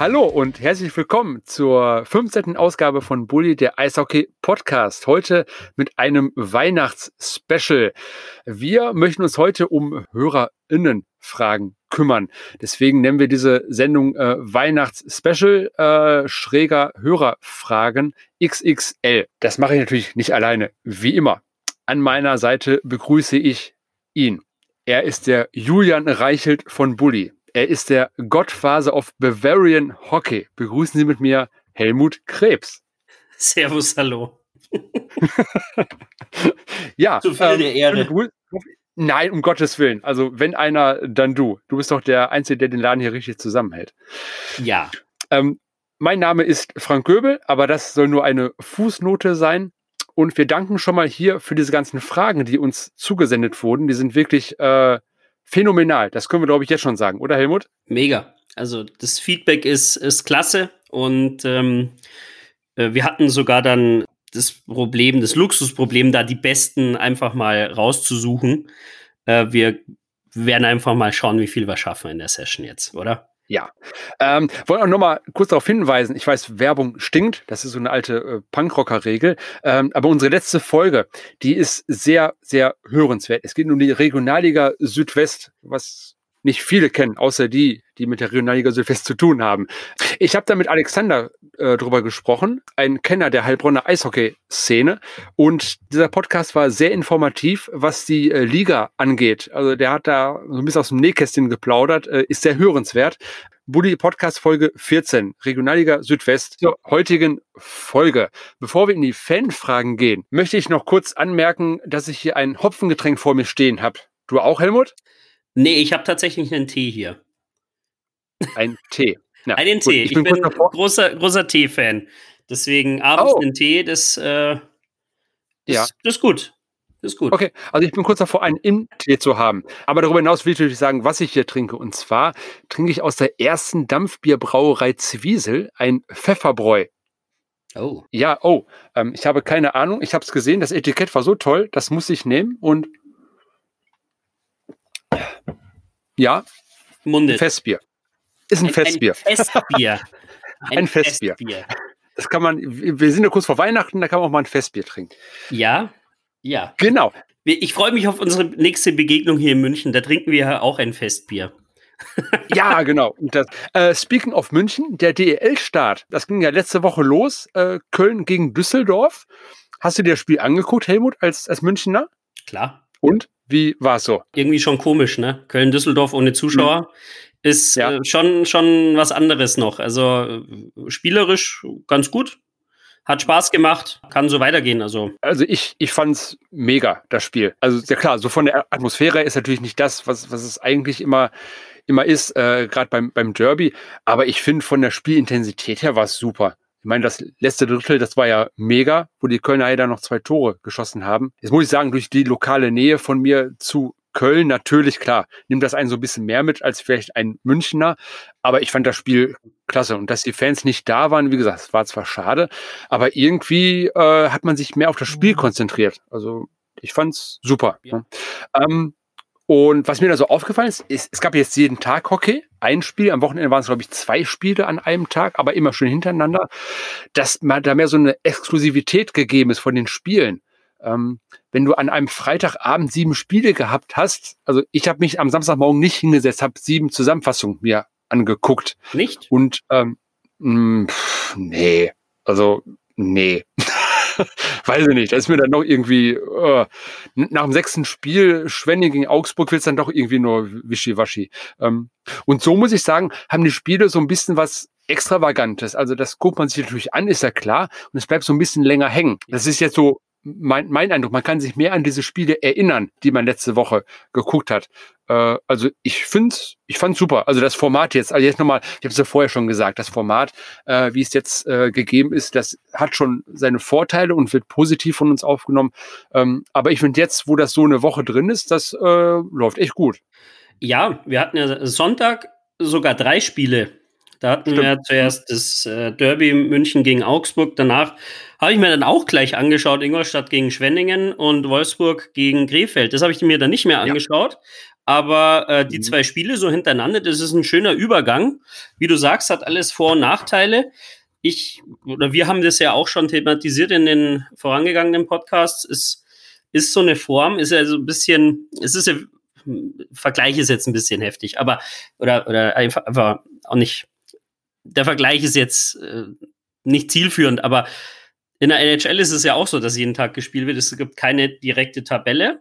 Hallo und herzlich willkommen zur 15. Ausgabe von Bully, der Eishockey Podcast. Heute mit einem Weihnachts-Special. Wir möchten uns heute um HörerInnen-Fragen kümmern. Deswegen nennen wir diese Sendung äh, Weihnachts-Special äh, schräger Hörerfragen XXL. Das mache ich natürlich nicht alleine, wie immer. An meiner Seite begrüße ich ihn. Er ist der Julian Reichelt von Bully. Er ist der Godfather of Bavarian Hockey. Begrüßen Sie mit mir Helmut Krebs. Servus, hallo. ja, zu viel ähm, der Ehre. Nein, um Gottes Willen. Also, wenn einer, dann du. Du bist doch der Einzige, der den Laden hier richtig zusammenhält. Ja. Ähm, mein Name ist Frank Göbel, aber das soll nur eine Fußnote sein. Und wir danken schon mal hier für diese ganzen Fragen, die uns zugesendet wurden. Die sind wirklich äh, phänomenal. Das können wir, glaube ich, jetzt schon sagen, oder Helmut? Mega. Also das Feedback ist, ist klasse und ähm, äh, wir hatten sogar dann das Problem, das Luxusproblem, da die Besten einfach mal rauszusuchen. Äh, wir werden einfach mal schauen, wie viel wir schaffen in der Session jetzt, oder? Ja. Ähm, wollen auch nochmal kurz darauf hinweisen, ich weiß, Werbung stinkt, das ist so eine alte äh, Punkrocker-Regel, ähm, aber unsere letzte Folge, die ist sehr, sehr hörenswert. Es geht um die Regionalliga Südwest, was nicht viele kennen, außer die, die mit der Regionalliga Südwest zu tun haben. Ich habe da mit Alexander äh, drüber gesprochen, ein Kenner der Heilbronner Eishockey-Szene. Und dieser Podcast war sehr informativ, was die äh, Liga angeht. Also der hat da so ein bisschen aus dem Nähkästchen geplaudert, äh, ist sehr hörenswert. Bulli Podcast Folge 14, Regionalliga Südwest, zur heutigen Folge. Bevor wir in die Fanfragen gehen, möchte ich noch kurz anmerken, dass ich hier ein Hopfengetränk vor mir stehen habe. Du auch, Helmut? Nee, ich habe tatsächlich einen Tee hier. Ein Tee. Ja, einen Tee. ich, ich bin, großer, großer Tee-Fan. Deswegen abends oh. einen Tee, das, äh, das, ja. das ist gut. Das ist gut. Okay, also ich bin kurz davor, einen Im-Tee zu haben. Aber darüber hinaus will ich natürlich sagen, was ich hier trinke. Und zwar trinke ich aus der ersten Dampfbierbrauerei Zwiesel ein Pfefferbräu. Oh. Ja, oh. Ähm, ich habe keine Ahnung. Ich habe es gesehen. Das Etikett war so toll. Das muss ich nehmen. Und ja, Mundet. Festbier. Ist ein, ein Festbier. Ein Festbier. Ein, ein Festbier. Festbier. Das kann man, wir sind ja kurz vor Weihnachten, da kann man auch mal ein Festbier trinken. Ja, ja. Genau. Ich freue mich auf unsere nächste Begegnung hier in München. Da trinken wir ja auch ein Festbier. ja, genau. Das, äh, speaking of München, der DEL-Start, das ging ja letzte Woche los. Äh, Köln gegen Düsseldorf. Hast du dir das Spiel angeguckt, Helmut, als, als Münchner? Klar. Und? Wie war es so? Irgendwie schon komisch, ne? Köln-Düsseldorf ohne Zuschauer. Mhm ist ja. äh, schon, schon was anderes noch. Also äh, spielerisch ganz gut. Hat Spaß gemacht, kann so weitergehen. Also, also ich, ich fand mega, das Spiel. Also ja klar, so von der Atmosphäre ist natürlich nicht das, was, was es eigentlich immer, immer ist, äh, gerade beim, beim Derby. Aber ich finde, von der Spielintensität her war es super. Ich meine, das letzte Drittel, das war ja mega, wo die Kölner ja dann noch zwei Tore geschossen haben. Jetzt muss ich sagen, durch die lokale Nähe von mir zu Köln natürlich, klar, nimmt das einen so ein bisschen mehr mit als vielleicht ein Münchner. Aber ich fand das Spiel klasse. Und dass die Fans nicht da waren, wie gesagt, es war zwar schade, aber irgendwie äh, hat man sich mehr auf das Spiel mhm. konzentriert. Also ich fand's super. Ja. Ne? Ähm, und was mir da so aufgefallen ist, ist, es gab jetzt jeden Tag Hockey, ein Spiel, am Wochenende waren es, glaube ich, zwei Spiele an einem Tag, aber immer schön hintereinander, dass man da mehr so eine Exklusivität gegeben ist von den Spielen. Ähm, wenn du an einem Freitagabend sieben Spiele gehabt hast, also ich habe mich am Samstagmorgen nicht hingesetzt, habe sieben Zusammenfassungen mir angeguckt. Nicht? Und ähm, mh, pff, nee, also nee. Weiß ich nicht. Da ist mir dann noch irgendwie äh, nach dem sechsten Spiel Schwenning gegen Augsburg wird es dann doch irgendwie nur wischiwaschi. Ähm, und so muss ich sagen, haben die Spiele so ein bisschen was Extravagantes. Also das guckt man sich natürlich an, ist ja klar. Und es bleibt so ein bisschen länger hängen. Das ist jetzt so mein, mein Eindruck, man kann sich mehr an diese Spiele erinnern, die man letzte Woche geguckt hat. Äh, also ich finde, ich fand super. Also das Format jetzt, also jetzt nochmal, ich habe es ja vorher schon gesagt, das Format, äh, wie es jetzt äh, gegeben ist, das hat schon seine Vorteile und wird positiv von uns aufgenommen. Ähm, aber ich finde jetzt, wo das so eine Woche drin ist, das äh, läuft echt gut. Ja, wir hatten ja Sonntag sogar drei Spiele da hatten Stimmt. wir zuerst das äh, Derby München gegen Augsburg. Danach habe ich mir dann auch gleich angeschaut, Ingolstadt gegen Schwenningen und Wolfsburg gegen Krefeld. Das habe ich mir dann nicht mehr angeschaut. Ja. Aber äh, die mhm. zwei Spiele so hintereinander, das ist ein schöner Übergang. Wie du sagst, hat alles Vor- und Nachteile. Ich oder wir haben das ja auch schon thematisiert in den vorangegangenen Podcasts. Es ist so eine Form, ist ja so ein bisschen, es ist ja, Vergleich ist jetzt ein bisschen heftig, aber oder oder einfach, einfach auch nicht. Der Vergleich ist jetzt äh, nicht zielführend, aber in der NHL ist es ja auch so, dass jeden Tag gespielt wird. Es gibt keine direkte Tabelle.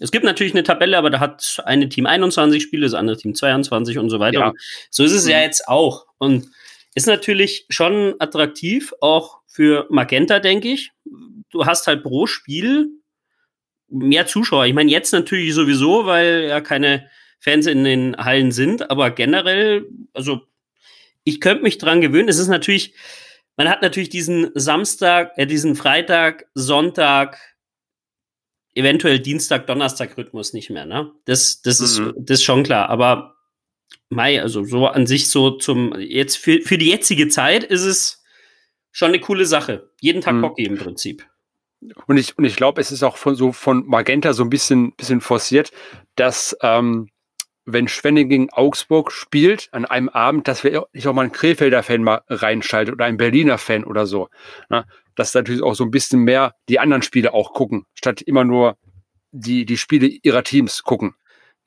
Es gibt natürlich eine Tabelle, aber da hat eine Team 21 Spiele, das andere Team 22 und so weiter. Ja. Und so ist es mhm. ja jetzt auch. Und ist natürlich schon attraktiv, auch für Magenta, denke ich. Du hast halt pro Spiel mehr Zuschauer. Ich meine, jetzt natürlich sowieso, weil ja keine Fans in den Hallen sind, aber generell, also ich könnte mich dran gewöhnen. Es ist natürlich, man hat natürlich diesen Samstag, äh, diesen Freitag, Sonntag, eventuell Dienstag, Donnerstag Rhythmus nicht mehr, ne? Das, das mhm. ist, das ist schon klar. Aber Mai, also so an sich so zum, jetzt für, für die jetzige Zeit ist es schon eine coole Sache. Jeden Tag mhm. Hockey im Prinzip. Und ich, und ich glaube, es ist auch von so von Magenta so ein bisschen, bisschen forciert, dass ähm, wenn Schwenning gegen Augsburg spielt an einem Abend, dass wir nicht auch mal einen Krefelder Fan mal reinschaltet oder einen Berliner Fan oder so. Ne? Dass natürlich auch so ein bisschen mehr die anderen Spiele auch gucken, statt immer nur die, die Spiele ihrer Teams gucken.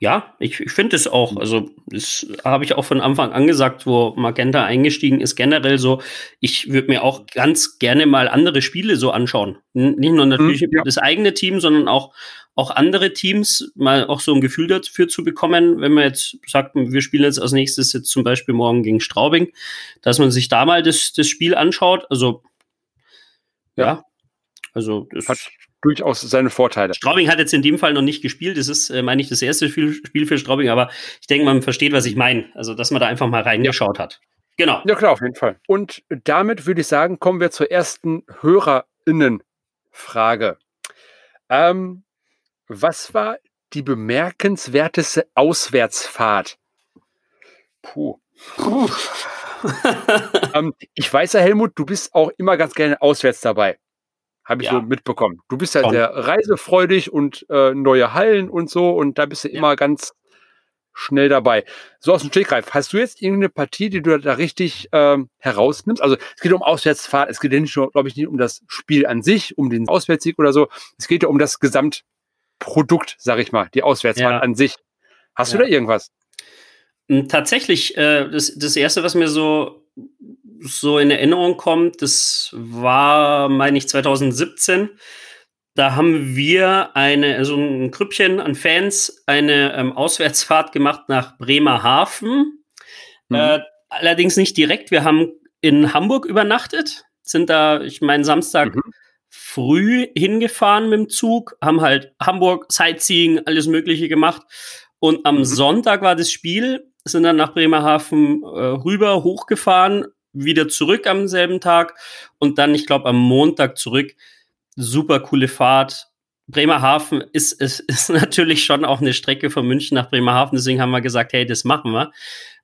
Ja, ich, ich finde es auch. Also, das habe ich auch von Anfang an gesagt, wo Magenta eingestiegen ist. Generell so, ich würde mir auch ganz gerne mal andere Spiele so anschauen. Nicht nur natürlich hm, ja. das eigene Team, sondern auch, auch andere Teams, mal auch so ein Gefühl dafür zu bekommen, wenn man jetzt sagt, wir spielen jetzt als nächstes jetzt zum Beispiel morgen gegen Straubing, dass man sich da mal das, das Spiel anschaut. Also, ja, ja also das hat durchaus seine Vorteile. Straubing hat jetzt in dem Fall noch nicht gespielt. Das ist, äh, meine ich, das erste Spiel, Spiel für Straubing, aber ich denke, man versteht, was ich meine. Also, dass man da einfach mal reingeschaut ja. hat. Genau. Ja, klar, auf jeden Fall. Und damit würde ich sagen, kommen wir zur ersten HörerInnen-Frage. Ähm, was war die bemerkenswerteste Auswärtsfahrt? Puh. Puh. ähm, ich weiß ja, Helmut, du bist auch immer ganz gerne auswärts dabei. Habe ich ja. so mitbekommen. Du bist ja sehr reisefreudig und äh, neue Hallen und so und da bist du ja. immer ganz schnell dabei. So aus dem Stegreif, hast du jetzt irgendeine Partie, die du da richtig ähm, herausnimmst? Also es geht um Auswärtsfahrt, es geht ja nicht nur, glaube ich, nicht um das Spiel an sich, um den Auswärtssieg oder so. Es geht ja um das Gesamtprodukt, sag ich mal, die Auswärtsfahrt ja. an sich. Hast du da irgendwas? Hm, tatsächlich, äh, das, das erste, was mir so so in Erinnerung kommt, das war, meine ich, 2017. Da haben wir eine, also ein Krüppchen an Fans, eine ähm, Auswärtsfahrt gemacht nach Bremerhaven. Mhm. Äh, allerdings nicht direkt. Wir haben in Hamburg übernachtet, sind da, ich meine, Samstag mhm. früh hingefahren mit dem Zug, haben halt Hamburg, Sightseeing, alles Mögliche gemacht. Und am mhm. Sonntag war das Spiel, sind dann nach Bremerhaven äh, rüber, hochgefahren, wieder zurück am selben Tag und dann, ich glaube, am Montag zurück. Super coole Fahrt. Bremerhaven ist, ist, ist natürlich schon auch eine Strecke von München nach Bremerhaven, deswegen haben wir gesagt, hey, das machen wir.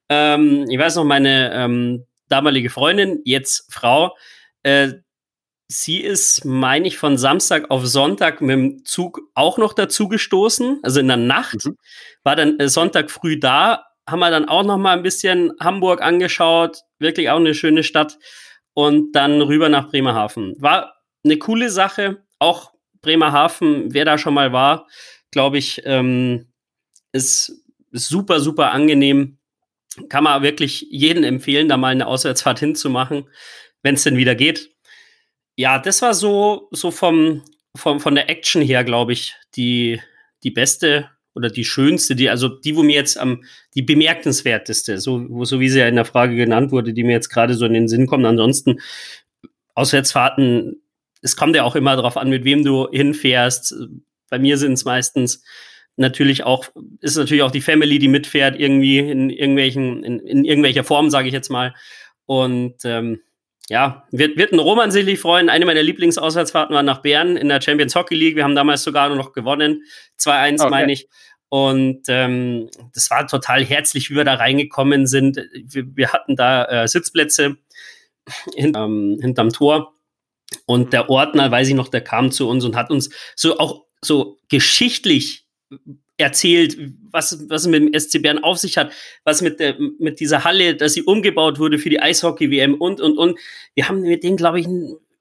Ähm, ich weiß noch, meine ähm, damalige Freundin, jetzt Frau, äh, sie ist, meine ich, von Samstag auf Sonntag mit dem Zug auch noch dazu gestoßen. Also in der Nacht, mhm. war dann äh, Sonntag früh da, haben wir dann auch noch mal ein bisschen Hamburg angeschaut, wirklich auch eine schöne Stadt und dann rüber nach Bremerhaven. War eine coole Sache, auch Bremerhaven, wer da schon mal war, glaube ich, ähm, ist, super, super angenehm. Kann man wirklich jedem empfehlen, da mal eine Auswärtsfahrt hinzumachen, wenn es denn wieder geht. Ja, das war so, so vom, vom, von der Action her, glaube ich, die, die beste oder die schönste, die, also die, wo mir jetzt am, die bemerkenswerteste, so, wo, so wie sie ja in der Frage genannt wurde, die mir jetzt gerade so in den Sinn kommt. Ansonsten, Auswärtsfahrten, es kommt ja auch immer darauf an, mit wem du hinfährst. Bei mir sind es meistens natürlich auch, ist natürlich auch die Family, die mitfährt, irgendwie in irgendwelchen, in, in irgendwelcher Form, sage ich jetzt mal. Und ähm, ja, wird, wird ein Roman sicherlich freuen. Eine meiner Lieblingsauswärtsfahrten war nach Bern in der Champions Hockey League. Wir haben damals sogar noch gewonnen. 2-1, okay. meine ich. Und ähm, das war total herzlich, wie wir da reingekommen sind. Wir, wir hatten da äh, Sitzplätze hin, ähm, hinterm Tor. Und der Ordner, weiß ich noch, der kam zu uns und hat uns so auch so geschichtlich erzählt, was, was mit dem SC Bern auf sich hat, was mit, der, mit dieser Halle, dass sie umgebaut wurde für die Eishockey-WM und, und, und. Wir haben mit denen, glaube ich,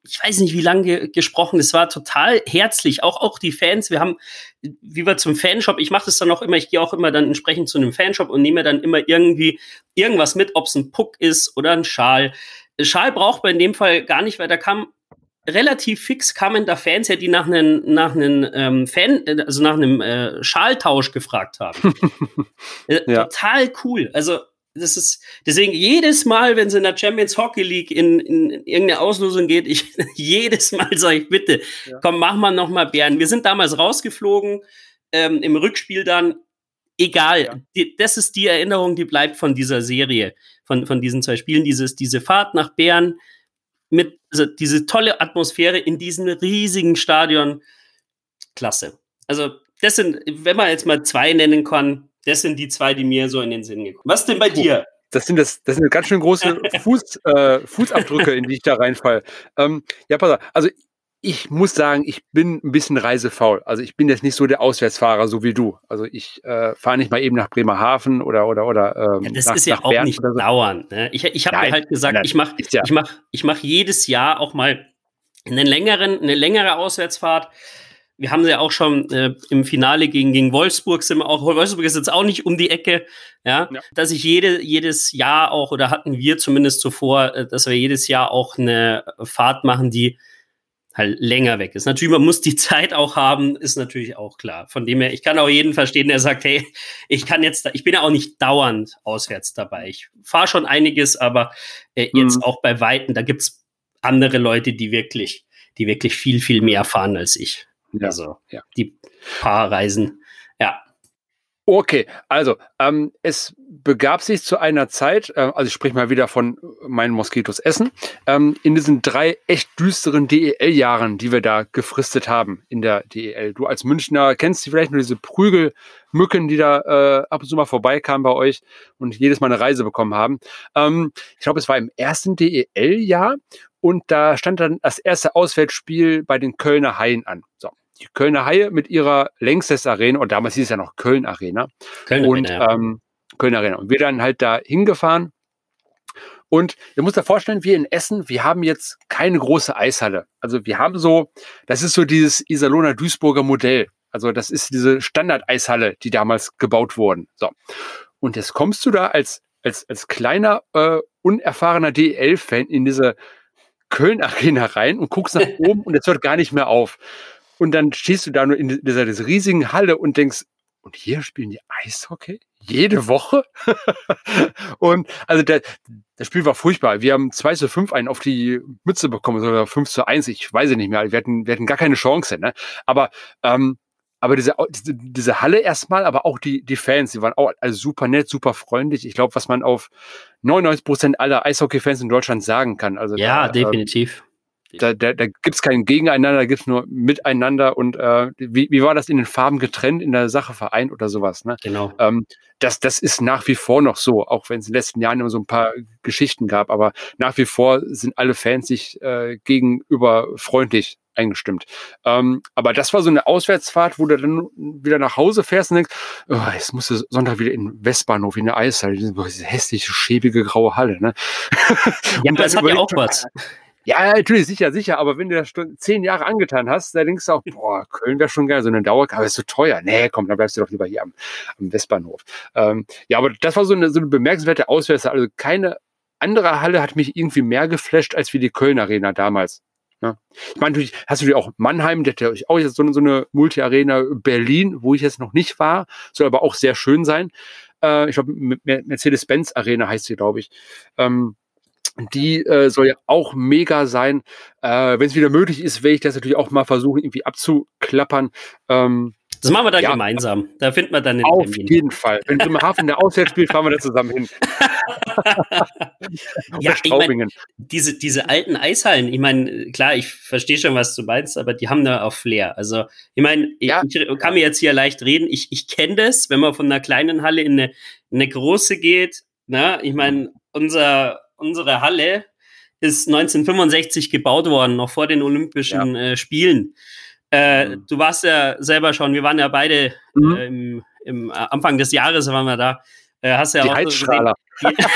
ich weiß nicht, wie lange ge gesprochen. Es war total herzlich. Auch, auch die Fans. Wir haben, wie wir zum Fanshop, ich mache das dann auch immer, ich gehe auch immer dann entsprechend zu einem Fanshop und nehme dann immer irgendwie irgendwas mit, ob es ein Puck ist oder ein Schal. Schal braucht man in dem Fall gar nicht, weil da kam relativ fix kamen da Fans her, die nach einem nach einem ähm, Fan, also nach einem äh, Schaltausch gefragt haben. Äh, ja. Total cool. Also das ist deswegen jedes Mal, wenn es in der Champions Hockey League in, in, in irgendeine Auslosung geht, ich jedes Mal sage ich bitte, ja. komm, mach mal noch mal Bären. Wir sind damals rausgeflogen ähm, im Rückspiel dann. Egal, ja. die, das ist die Erinnerung, die bleibt von dieser Serie, von, von diesen zwei Spielen. Dieses, diese Fahrt nach Bern, mit also diese tolle Atmosphäre in diesem riesigen Stadion. Klasse. Also, das sind, wenn man jetzt mal zwei nennen kann, das sind die zwei, die mir so in den Sinn gekommen. Was denn bei dir? Das sind, das, das sind ganz schön große Fuß, äh, Fußabdrücke, in die ich da reinfall. Ähm, ja, pass auf. Also ich muss sagen, ich bin ein bisschen reisefaul. Also ich bin jetzt nicht so der Auswärtsfahrer, so wie du. Also ich äh, fahre nicht mal eben nach Bremerhaven oder oder oder. Ähm, ja, das nach, ist ja auch Bern nicht so. dauernd. Ne? Ich, ich habe mir halt gesagt, nein, ich mache ja. ich mach, ich mach jedes Jahr auch mal einen längeren, eine längere Auswärtsfahrt. Wir haben ja auch schon äh, im Finale gegen, gegen Wolfsburg sind wir auch, Wolfsburg ist jetzt auch nicht um die Ecke, ja, ja. dass ich jede, jedes Jahr auch, oder hatten wir zumindest zuvor, äh, dass wir jedes Jahr auch eine Fahrt machen, die halt länger weg ist. Natürlich, man muss die Zeit auch haben, ist natürlich auch klar. Von dem her, ich kann auch jeden verstehen, der sagt, hey, ich kann jetzt, ich bin ja auch nicht dauernd auswärts dabei. Ich fahre schon einiges, aber äh, jetzt mhm. auch bei Weitem, da gibt's andere Leute, die wirklich, die wirklich viel, viel mehr fahren als ich. Ja. Also ja. die paar Reisen, ja, Okay, also ähm, es begab sich zu einer Zeit, äh, also ich sprich mal wieder von meinen Moskitos Essen, ähm, in diesen drei echt düsteren DEL-Jahren, die wir da gefristet haben in der DEL. Du als Münchner kennst du vielleicht nur diese Prügelmücken, die da äh, ab und zu mal vorbeikamen bei euch und jedes Mal eine Reise bekommen haben. Ähm, ich glaube, es war im ersten DEL-Jahr und da stand dann das erste Auswärtsspiel bei den Kölner Haien an. So die Kölner Haie mit ihrer Längstes Arena, und damals hieß es ja noch Köln Arena. Köln und, Arena. Ähm, Köln Arena. Und wir dann halt da hingefahren. Und ihr müsst euch vorstellen, wir in Essen, wir haben jetzt keine große Eishalle. Also wir haben so, das ist so dieses Iserlohner Duisburger Modell. Also das ist diese Standard-Eishalle, die damals gebaut wurden. So. Und jetzt kommst du da als, als, als kleiner, äh, unerfahrener DL-Fan in diese Köln Arena rein und guckst nach oben und es hört gar nicht mehr auf. Und dann stehst du da nur in dieser, dieser riesigen Halle und denkst, und hier spielen die Eishockey? Jede Woche? und also der, das Spiel war furchtbar. Wir haben 2 zu 5 einen auf die Mütze bekommen, oder 5 zu 1, ich weiß es nicht mehr. Wir hatten, wir hatten gar keine Chance, ne? Aber, ähm, aber diese, diese, Halle erstmal, aber auch die, die Fans, die waren auch also super nett, super freundlich. Ich glaube, was man auf 99 Prozent aller Eishockey-Fans in Deutschland sagen kann. Also ja, da, definitiv. Da, da, da gibt es kein Gegeneinander, da gibt es nur Miteinander und äh, wie, wie war das in den Farben getrennt, in der Sache vereint oder sowas, ne? Genau. Ähm, das, das ist nach wie vor noch so, auch wenn es in den letzten Jahren immer so ein paar Geschichten gab, aber nach wie vor sind alle Fans sich äh, gegenüber freundlich eingestimmt. Ähm, aber das war so eine Auswärtsfahrt, wo du dann wieder nach Hause fährst und denkst, oh, jetzt musst du Sonntag wieder in Westbahnhof in der Eishalle, diese hässliche, schäbige graue Halle. Ne? Ja, das hat ja auch was. Ja, natürlich, sicher, sicher. Aber wenn du das zehn Jahre angetan hast, dann denkst du auch, boah, Köln wäre schon geil, so eine Dauerkarte ist so teuer. Nee, komm, dann bleibst du doch lieber hier am, am Westbahnhof. Ähm, ja, aber das war so eine, so eine bemerkenswerte Auswärts. Also keine andere Halle hat mich irgendwie mehr geflasht als wie die Köln Arena damals. Ja. Ne? Ich meine, natürlich hast du dir auch Mannheim, der hat auch jetzt so eine, so eine Multi-Arena, Berlin, wo ich jetzt noch nicht war, soll aber auch sehr schön sein. Äh, ich glaube, Mercedes-Benz Arena heißt sie, glaube ich. Ähm, die äh, soll ja auch mega sein. Äh, Wenn es wieder möglich ist, werde ich das natürlich auch mal versuchen, irgendwie abzuklappern. Ähm, das machen wir dann ja, gemeinsam. Da finden wir dann den Auf Termin. jeden Fall. Wenn Bremerhaven der Auswärts spielt, fahren wir da zusammen hin. ja, ich mein, diese, diese alten Eishallen, ich meine, klar, ich verstehe schon, was du meinst, aber die haben da auch Flair. Also, ich meine, ja. ich, ich, kann mir jetzt hier leicht reden. Ich, ich kenne das, wenn man von einer kleinen Halle in eine, in eine große geht. Na, ich meine, unser unsere Halle ist 1965 gebaut worden, noch vor den Olympischen ja. äh, Spielen. Äh, mhm. Du warst ja selber schon, wir waren ja beide mhm. äh, im, im, Anfang des Jahres waren wir da. Äh, hast ja die auch Heizstrahler. So gesehen,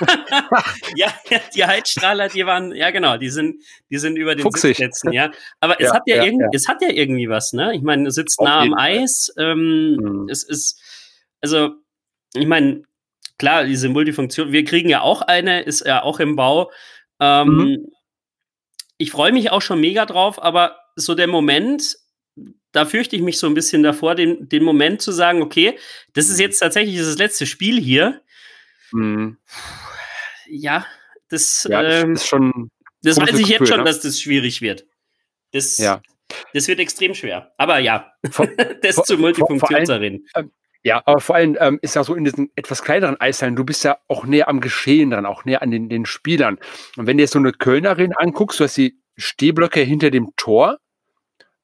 die, ja, die Heizstrahler, die waren, ja genau, die sind, die sind über den Fuchsig. Sitzplätzen, ja. Aber es ja, hat ja, ja, irgendwie, ja. es hat ja irgendwie was, ne? Ich meine, es sitzt Auf nah am Eis. Ähm, mhm. Es ist, also, ich meine, klar, diese Multifunktion, wir kriegen ja auch eine, ist ja auch im Bau. Ähm, mhm. Ich freue mich auch schon mega drauf, aber so der Moment, da fürchte ich mich so ein bisschen davor, den, den Moment zu sagen, okay, das ist jetzt tatsächlich das letzte Spiel hier. Mhm. Ja, das, ja, ähm, ist schon. Das weiß ich Gefühl, jetzt schon, ne? dass das schwierig wird. Das, ja. das wird extrem schwer. Aber ja, vor, das vor, zu Multifunktion zu reden. Ähm, ja, aber vor allem ähm, ist ja so in diesen etwas kleineren Eishallen, du bist ja auch näher am Geschehen dran, auch näher an den, den Spielern. Und wenn du jetzt so eine Kölnerin anguckst, du hast die Stehblöcke hinter dem Tor,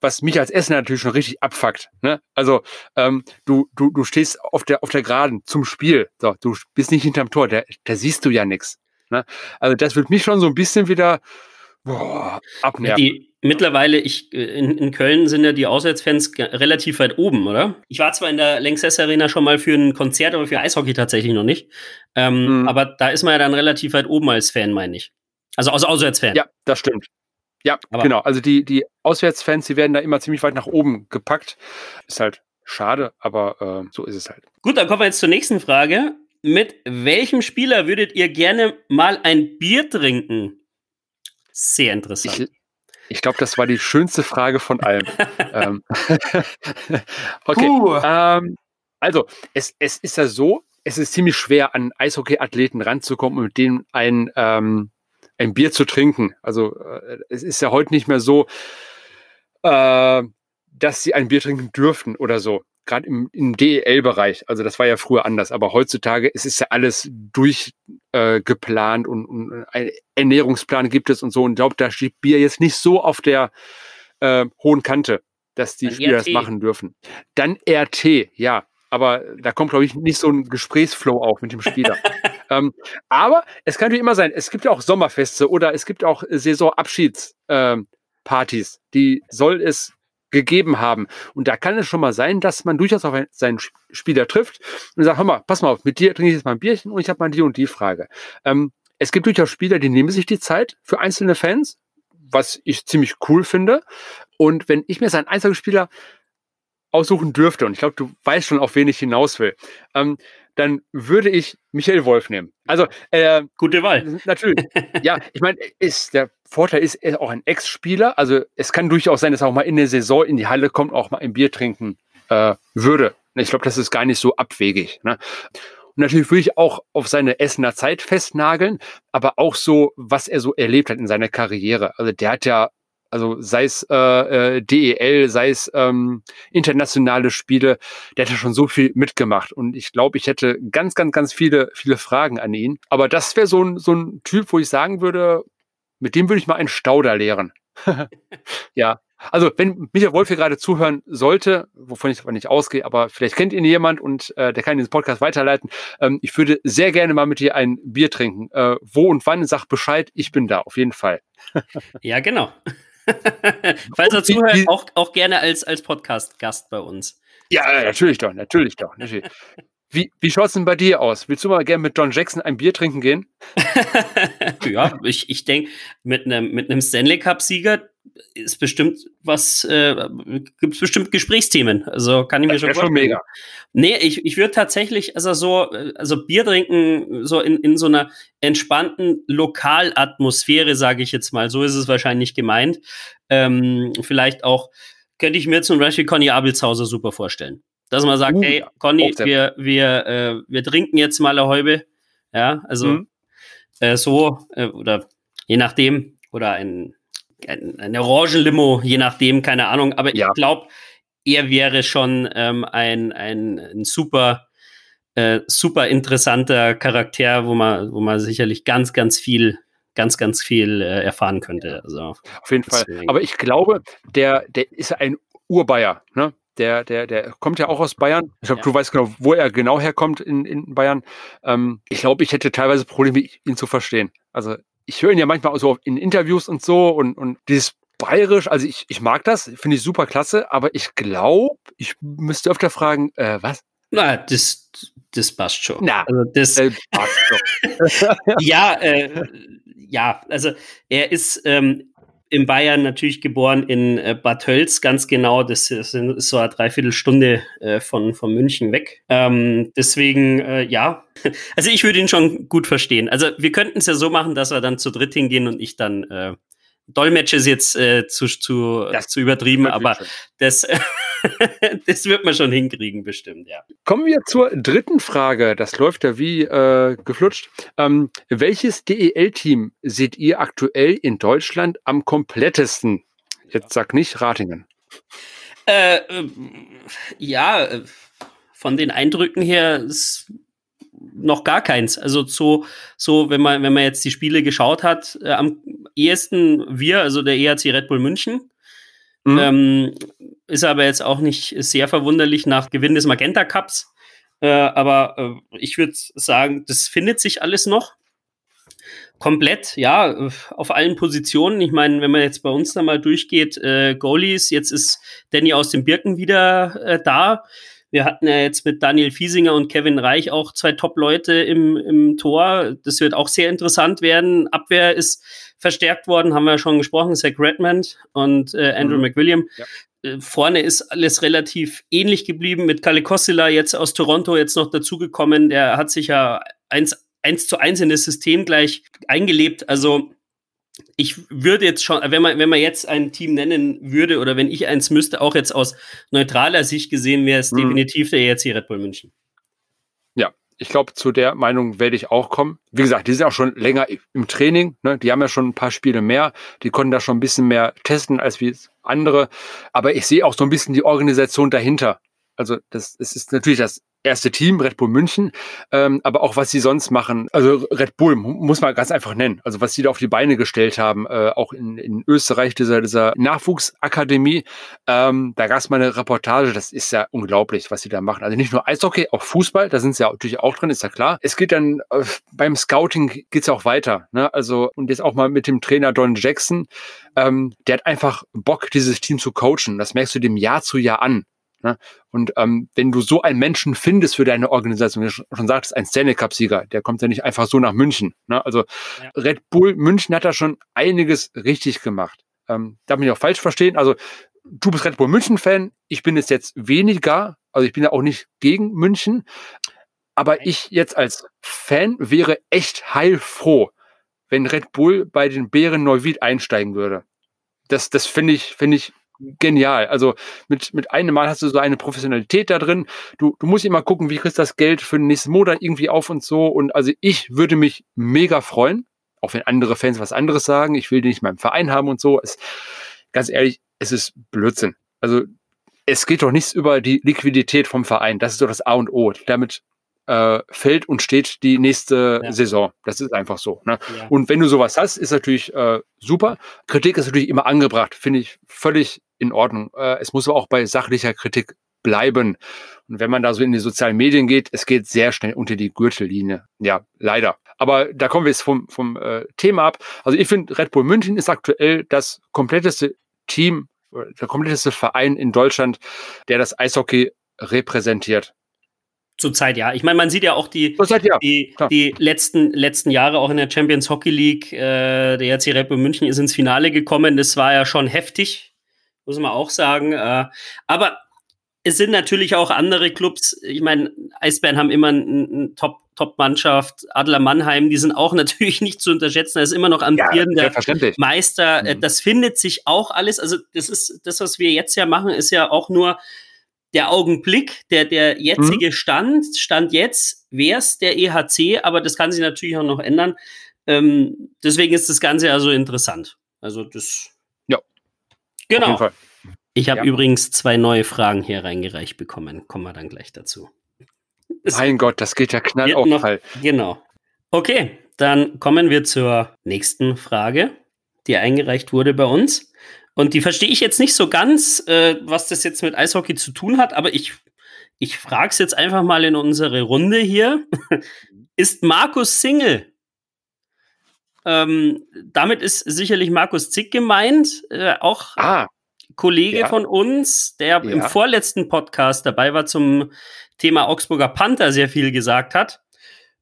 was mich als Essener natürlich schon richtig abfuckt. Ne? Also ähm, du, du, du stehst auf der, auf der Geraden zum Spiel. So, du bist nicht hinterm Tor, da, da siehst du ja nichts. Ne? Also das wird mich schon so ein bisschen wieder boah, abnerven. Die, mittlerweile, ich, äh, in, in Köln sind ja die Auswärtsfans relativ weit oben, oder? Ich war zwar in der Lanxess Arena schon mal für ein Konzert, aber für Eishockey tatsächlich noch nicht. Ähm, mhm. Aber da ist man ja dann relativ weit oben als Fan, meine ich. Also als Auswärtsfan. Ja, das stimmt. Ja, aber genau. Also die, die Auswärtsfans, die werden da immer ziemlich weit nach oben gepackt. Ist halt schade, aber äh, so ist es halt. Gut, dann kommen wir jetzt zur nächsten Frage. Mit welchem Spieler würdet ihr gerne mal ein Bier trinken? Sehr interessant. Ich, ich glaube, das war die schönste Frage von allen. ähm, okay. Ähm, also, es, es ist ja so, es ist ziemlich schwer, an Eishockey-Athleten ranzukommen und mit denen ein, ähm, ein Bier zu trinken. Also, äh, es ist ja heute nicht mehr so, äh, dass sie ein Bier trinken dürften oder so gerade im, im DEL-Bereich, also das war ja früher anders, aber heutzutage es ist ja alles durchgeplant äh, und, und ein Ernährungsplan gibt es und so. Und ich glaube, da steht Bier jetzt nicht so auf der äh, hohen Kante, dass die Dann Spieler RT. das machen dürfen. Dann RT, ja. Aber da kommt, glaube ich, nicht so ein Gesprächsflow auf mit dem Spieler. ähm, aber es kann natürlich immer sein, es gibt ja auch Sommerfeste oder es gibt auch Saisonabschiedspartys. Ähm, die soll es gegeben haben. Und da kann es schon mal sein, dass man durchaus auf seinen Spieler trifft und sagt, hör mal, pass mal auf, mit dir trinke ich jetzt mal ein Bierchen und ich habe mal die und die Frage. Ähm, es gibt durchaus Spieler, die nehmen sich die Zeit für einzelne Fans, was ich ziemlich cool finde. Und wenn ich mir seinen einzelnen Spieler aussuchen dürfte, und ich glaube, du weißt schon, auf wen ich hinaus will, ähm, dann würde ich Michael Wolf nehmen. Also äh, gute Wahl. Natürlich. ja, ich meine, ist der Vorteil ist, er ist auch ein Ex-Spieler. Also es kann durchaus sein, dass er auch mal in der Saison in die Halle kommt, auch mal ein Bier trinken äh, würde. Ich glaube, das ist gar nicht so abwegig. Ne? Und natürlich würde ich auch auf seine Essener Zeit festnageln, aber auch so, was er so erlebt hat in seiner Karriere. Also der hat ja also sei es äh, äh DEL, sei es ähm, internationale Spiele, der hat ja schon so viel mitgemacht. Und ich glaube, ich hätte ganz, ganz, ganz viele, viele Fragen an ihn. Aber das wäre so ein, so ein Typ, wo ich sagen würde, mit dem würde ich mal einen Stauder lehren. ja. Also, wenn Michael Wolf hier gerade zuhören sollte, wovon ich aber nicht ausgehe, aber vielleicht kennt ihn jemand und äh, der kann diesen Podcast weiterleiten. Ähm, ich würde sehr gerne mal mit dir ein Bier trinken. Äh, wo und wann, sag Bescheid, ich bin da, auf jeden Fall. ja, genau. Falls er zuhört, auch, auch gerne als, als Podcast-Gast bei uns. Ja, natürlich doch, natürlich doch. Natürlich. Wie, wie schaut es denn bei dir aus? Willst du mal gerne mit John Jackson ein Bier trinken gehen? ja, ich, ich denke, mit einem mit Stanley Cup-Sieger ist bestimmt was, äh, gibt es bestimmt Gesprächsthemen. Also kann ich mir das schon vorstellen. schon mega. Nee, ich, ich würde tatsächlich, also so, also Bier trinken, so in, in so einer entspannten Lokalatmosphäre, sage ich jetzt mal, so ist es wahrscheinlich gemeint. Ähm, vielleicht auch, könnte ich mir zum Beispiel Conny Abelshauser super vorstellen. Dass man sagt, uh, hey, Conny, wir, wir, äh, wir trinken jetzt mal eine Häube. Ja, also mhm. äh, so, äh, oder je nachdem, oder ein, ein, ein Orangenlimo, je nachdem, keine Ahnung. Aber ja. ich glaube, er wäre schon ähm, ein, ein, ein super, äh, super interessanter Charakter, wo man, wo man sicherlich ganz, ganz viel ganz, ganz viel äh, erfahren könnte. Also, Auf jeden deswegen. Fall. Aber ich glaube, der, der ist ein Urbayer. Ne? Der, der, der kommt ja auch aus Bayern. Ich glaube, ja. du weißt genau, wo er genau herkommt in, in Bayern. Ähm, ich glaube, ich hätte teilweise Probleme, ihn zu verstehen. Also ich höre ihn ja manchmal auch so in Interviews und so und, und dieses bayerisch, also ich, ich mag das, finde ich super klasse, aber ich glaube, ich müsste öfter fragen, äh, was? Na, das, das passt schon. Na, also das, äh, passt doch. ja, äh, ja, also er ist ähm, in Bayern natürlich geboren in äh, Bad Tölz, ganz genau. Das ist, so eine Dreiviertelstunde äh, von, von München weg. Ähm, deswegen, äh, ja, also ich würde ihn schon gut verstehen. Also wir könnten es ja so machen, dass wir dann zu dritt hingehen und ich dann äh, Dolmetsch ist jetzt äh, zu, zu, das zu übertrieben, aber das, das wird man schon hinkriegen, bestimmt, ja. Kommen wir zur dritten Frage. Das läuft ja wie äh, geflutscht. Ähm, welches DEL-Team seht ihr aktuell in Deutschland am komplettesten? Jetzt sag nicht Ratingen. Äh, äh, ja, von den Eindrücken her ist noch gar keins. Also so, so wenn man, wenn man jetzt die Spiele geschaut hat, äh, am ehesten wir, also der ERC Red Bull München. Mhm. Ähm, ist aber jetzt auch nicht sehr verwunderlich nach Gewinn des Magenta Cups. Äh, aber äh, ich würde sagen, das findet sich alles noch. Komplett, ja, auf allen Positionen. Ich meine, wenn man jetzt bei uns da mal durchgeht, äh, Goalies, jetzt ist Danny aus dem Birken wieder äh, da. Wir hatten ja jetzt mit Daniel Fiesinger und Kevin Reich auch zwei Top-Leute im, im Tor. Das wird auch sehr interessant werden. Abwehr ist verstärkt worden, haben wir ja schon gesprochen, Zach Redmond und äh, Andrew mhm. McWilliam. Ja. Äh, vorne ist alles relativ ähnlich geblieben mit Kalle Kossila jetzt aus Toronto jetzt noch dazugekommen. Der hat sich ja eins, eins zu eins in das System gleich eingelebt. Also ich würde jetzt schon, wenn man, wenn man jetzt ein Team nennen würde oder wenn ich eins müsste, auch jetzt aus neutraler Sicht gesehen, wäre es mhm. definitiv der ERC Red Bull München. Ja, ich glaube, zu der Meinung werde ich auch kommen. Wie gesagt, die sind auch schon länger im Training. Ne? Die haben ja schon ein paar Spiele mehr. Die konnten da schon ein bisschen mehr testen als wie andere. Aber ich sehe auch so ein bisschen die Organisation dahinter. Also das, das ist natürlich das erste Team, Red Bull München, ähm, aber auch was sie sonst machen. Also Red Bull muss man ganz einfach nennen. Also was sie da auf die Beine gestellt haben, äh, auch in, in Österreich, dieser, dieser Nachwuchsakademie, ähm, da gab es mal eine Reportage, das ist ja unglaublich, was sie da machen. Also nicht nur Eishockey, auch Fußball, da sind sie ja natürlich auch drin, ist ja klar. Es geht dann äh, beim Scouting geht's ja auch weiter. Ne? Also und jetzt auch mal mit dem Trainer Don Jackson, ähm, der hat einfach Bock, dieses Team zu coachen. Das merkst du dem Jahr zu Jahr an. Ne? Und ähm, wenn du so einen Menschen findest für deine Organisation, wie du schon sagtest, ein Stanley Cup-Sieger, der kommt ja nicht einfach so nach München. Ne? Also ja. Red Bull München hat da schon einiges richtig gemacht. Ähm, darf mich auch falsch verstehen. Also du bist Red Bull München-Fan, ich bin es jetzt weniger, also ich bin ja auch nicht gegen München, aber ich jetzt als Fan wäre echt heilfroh, wenn Red Bull bei den Bären Neuwied einsteigen würde. Das, das finde ich, finde ich genial. Also mit, mit einem Mal hast du so eine Professionalität da drin. Du, du musst immer gucken, wie kriegst du das Geld für den nächsten Monat irgendwie auf und so. Und also ich würde mich mega freuen, auch wenn andere Fans was anderes sagen. Ich will den nicht in meinem Verein haben und so. Es, ganz ehrlich, es ist Blödsinn. Also es geht doch nichts über die Liquidität vom Verein. Das ist doch das A und O. Damit äh, fällt und steht die nächste ja. Saison. Das ist einfach so. Ne? Ja. Und wenn du sowas hast, ist natürlich äh, super. Kritik ist natürlich immer angebracht, finde ich völlig in Ordnung. Äh, es muss aber auch bei sachlicher Kritik bleiben. Und wenn man da so in die sozialen Medien geht, es geht sehr schnell unter die Gürtellinie. Ja, leider. Aber da kommen wir jetzt vom, vom äh, Thema ab. Also ich finde, Red Bull München ist aktuell das kompletteste Team, der kompletteste Verein in Deutschland, der das Eishockey repräsentiert. Zurzeit ja. Ich meine, man sieht ja auch die, Zurzeit, ja. die, die letzten, letzten Jahre auch in der Champions Hockey League. Äh, der RC Red Bull München ist ins Finale gekommen. Das war ja schon heftig, muss man auch sagen. Äh, aber es sind natürlich auch andere Clubs. Ich meine, Eisbären haben immer eine Top, Top-Mannschaft. Adler Mannheim, die sind auch natürlich nicht zu unterschätzen. Da ist immer noch amtierender ja, Meister. Mhm. Das findet sich auch alles. Also, das ist das, was wir jetzt ja machen, ist ja auch nur der Augenblick, der, der jetzige mhm. Stand, Stand jetzt, wäre es der EHC, aber das kann sich natürlich auch noch ändern. Ähm, deswegen ist das Ganze ja so interessant. Also das. Genau. Ich habe ja. übrigens zwei neue Fragen hier reingereicht bekommen. Kommen wir dann gleich dazu. mein Gott, das geht ja knall auf Fall. Genau. Okay, dann kommen wir zur nächsten Frage, die eingereicht wurde bei uns. Und die verstehe ich jetzt nicht so ganz, äh, was das jetzt mit Eishockey zu tun hat, aber ich, ich frage es jetzt einfach mal in unsere Runde hier. Ist Markus Single? Ähm, damit ist sicherlich Markus Zick gemeint, äh, auch Ah, Kollege Ja. von uns, der im Ja. vorletzten Podcast dabei war zum Thema Augsburger Panther sehr viel gesagt hat.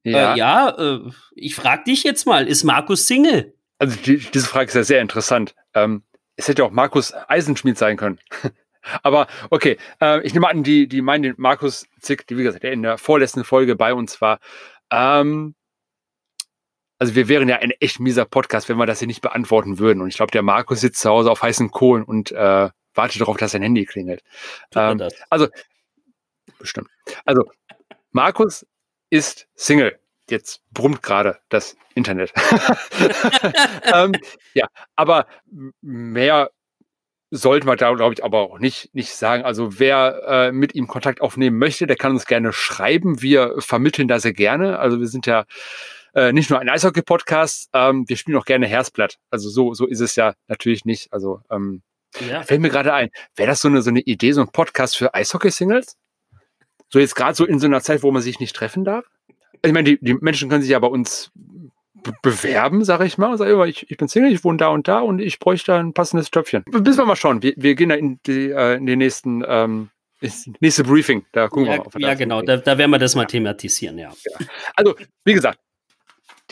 ja. Äh, ja äh, ich frage dich jetzt mal, ist Markus Single? Also die, diese Frage ist ja sehr interessant. Ähm, es hätte auch Markus Eisenschmied sein können. Aber okay, äh, ich nehme an, die, die meinen den Markus Zick, die wie gesagt, der in der vorletzten Folge bei uns war. Ähm, also wir wären ja ein echt mieser Podcast, wenn wir das hier nicht beantworten würden. Und ich glaube, der Markus sitzt zu Hause auf heißen Kohlen und äh, wartet darauf, dass sein Handy klingelt. Ähm, das? Bestimmt. Also, Markus ist Single. Jetzt brummt gerade das Internet. ähm, ja, aber mehr sollten wir da, glaube ich, aber auch nicht, nicht sagen. Also, wer äh, mit ihm Kontakt aufnehmen möchte, der kann uns gerne schreiben. Wir vermitteln da sehr gerne. Also, wir sind ja äh, nicht nur ein Eishockey-Podcast, ähm, wir spielen auch gerne Herzblatt. Also, so, so ist es ja natürlich nicht. Also, ähm, Ja. Fällt mir gerade ein, wäre das so eine, so eine Idee, so ein Podcast für Eishockey-Singles? So jetzt gerade so in so einer Zeit, wo man sich nicht treffen darf? Ich meine, die, die Menschen können sich ja bei uns be- bewerben, sage ich mal. Und sagen, ja, ich, ich bin Single, ich wohne da und da und ich bräuchte ein passendes Töpfchen. Müssen wir mal schauen. Wir, wir gehen da in, die, äh, in den nächsten, ähm, nächste Briefing. Da gucken wir Ja, mal. ob wir ja genau, da, da werden wir das mal thematisieren, ja. Also, wie gesagt,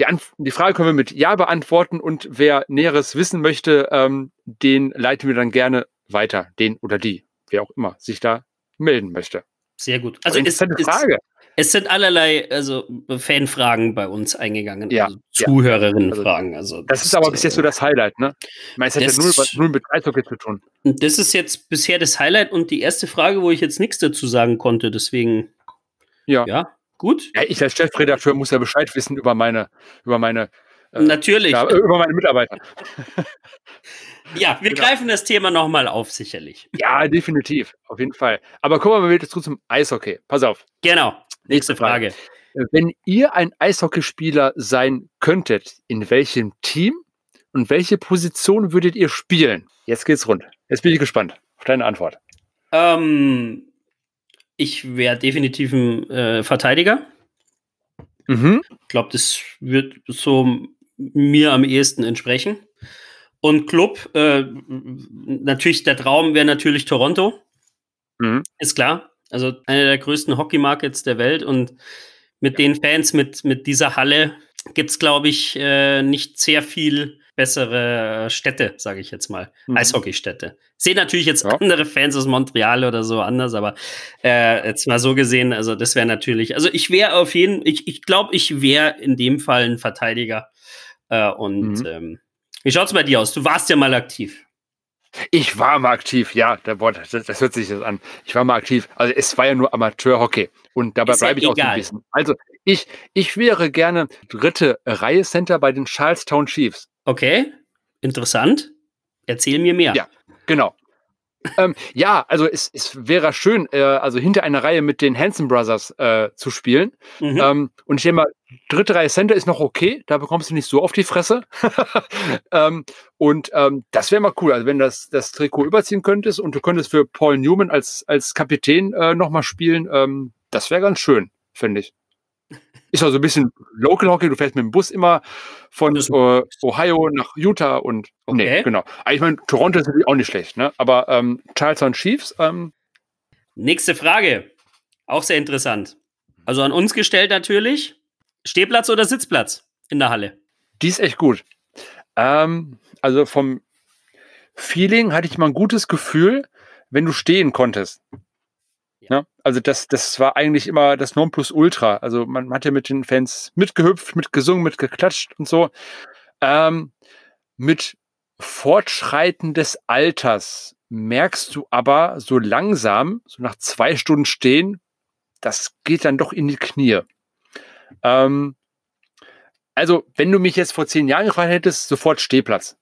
die, Anf die Frage können wir mit Ja beantworten und wer Näheres wissen möchte, ähm, den leiten wir dann gerne weiter, den oder die, wer auch immer sich da melden möchte. Sehr gut. Also Also es, interessante es, Frage. es sind allerlei also Fanfragen bei uns eingegangen, Ja, also ja. Zuhörerinnenfragen. Also Das ist aber bis jetzt so das Highlight, ne? Ich meine, es hat ja Das- null, mit Eishockey zu tun. das ist jetzt bisher das Highlight und die erste Frage, wo ich jetzt nichts dazu sagen konnte. Deswegen, Ja. ja, gut. Ja, ich als Chefredakteur muss ja Bescheid wissen über meine, über meine, äh, Natürlich. ja, Ja, über meine Mitarbeiter. wir genau. greifen das Thema nochmal auf, sicherlich. Ja, definitiv, auf jeden Fall. Aber kommen wir mal wieder zurück zum Eishockey. Pass auf. Genau. Nächste Nächste Frage. Frage. Wenn ihr ein Eishockeyspieler sein könntet, in welchem Team und welche Position würdet ihr spielen? Jetzt geht's rund. Jetzt bin ich gespannt auf deine Antwort. Ähm, ich wäre definitiv ein äh, Verteidiger. Mhm. Ich glaube, das wird so mir am ehesten entsprechen. Und Club, äh, natürlich, der Traum wäre natürlich Toronto. Mhm. Ist klar. Also eine der größten Hockey-Markets der Welt und mit den Fans, mit, mit dieser Halle gibt es, glaube ich, äh, nicht sehr viel bessere Städte, sage ich jetzt mal. Mhm. Eishockeystädte. Sehen natürlich jetzt Ja. andere Fans aus Montreal oder so anders, aber äh, jetzt mal so gesehen, also das wäre natürlich, also ich wäre auf jeden, ich, ich glaube, ich wäre in dem Fall ein Verteidiger. Äh, und Mhm. ähm, wie schaut's bei dir aus? Du warst ja mal aktiv. Ich war mal aktiv, ja, der Wort, das, das hört sich jetzt an. Ich war mal aktiv. Also es war ja nur Amateurhockey. Und dabei Ist ja bleibe ich auch so ein egal. bisschen. Also ich, ich wäre gerne dritte Reihe Center bei den Charlestown Chiefs. Okay, interessant. Erzähl mir mehr. Ja. Genau. ähm, ja, also es, es wäre schön, äh, also hinter einer Reihe mit den Hanson Brothers äh, zu spielen. Mhm. Ähm, und ich denke mal, dritte Reihe Center ist noch okay, da bekommst du nicht so auf die Fresse. ähm, und ähm, das wäre mal cool, also wenn das, das Trikot überziehen könntest und du könntest für Paul Newman als, als Kapitän äh, nochmal spielen, ähm, das wäre ganz schön, finde ich. Ist also ein bisschen Local Hockey, du fährst mit dem Bus immer von äh, Ohio nach Utah und Okay. nee, genau. Aber ich meine, Toronto ist natürlich auch nicht schlecht, ne? Aber ähm, Charleston Chiefs, ähm, Nächste Frage. Auch sehr interessant. Also an uns gestellt natürlich. Stehplatz oder Sitzplatz in der Halle? Die ist echt gut. Ähm, also vom Feeling hatte ich mal ein gutes Gefühl, wenn du stehen konntest. Ne? Also das, das war eigentlich immer das Nonplusultra. Also man hat ja mit den Fans mitgehüpft, mitgesungen, mitgeklatscht und so. Ähm, mit Fortschreiten des Alters merkst du aber so langsam, so nach zwei Stunden stehen, das geht dann doch in die Knie. Ähm, also, wenn du mich jetzt vor zehn Jahren gefragt hättest, sofort Stehplatz.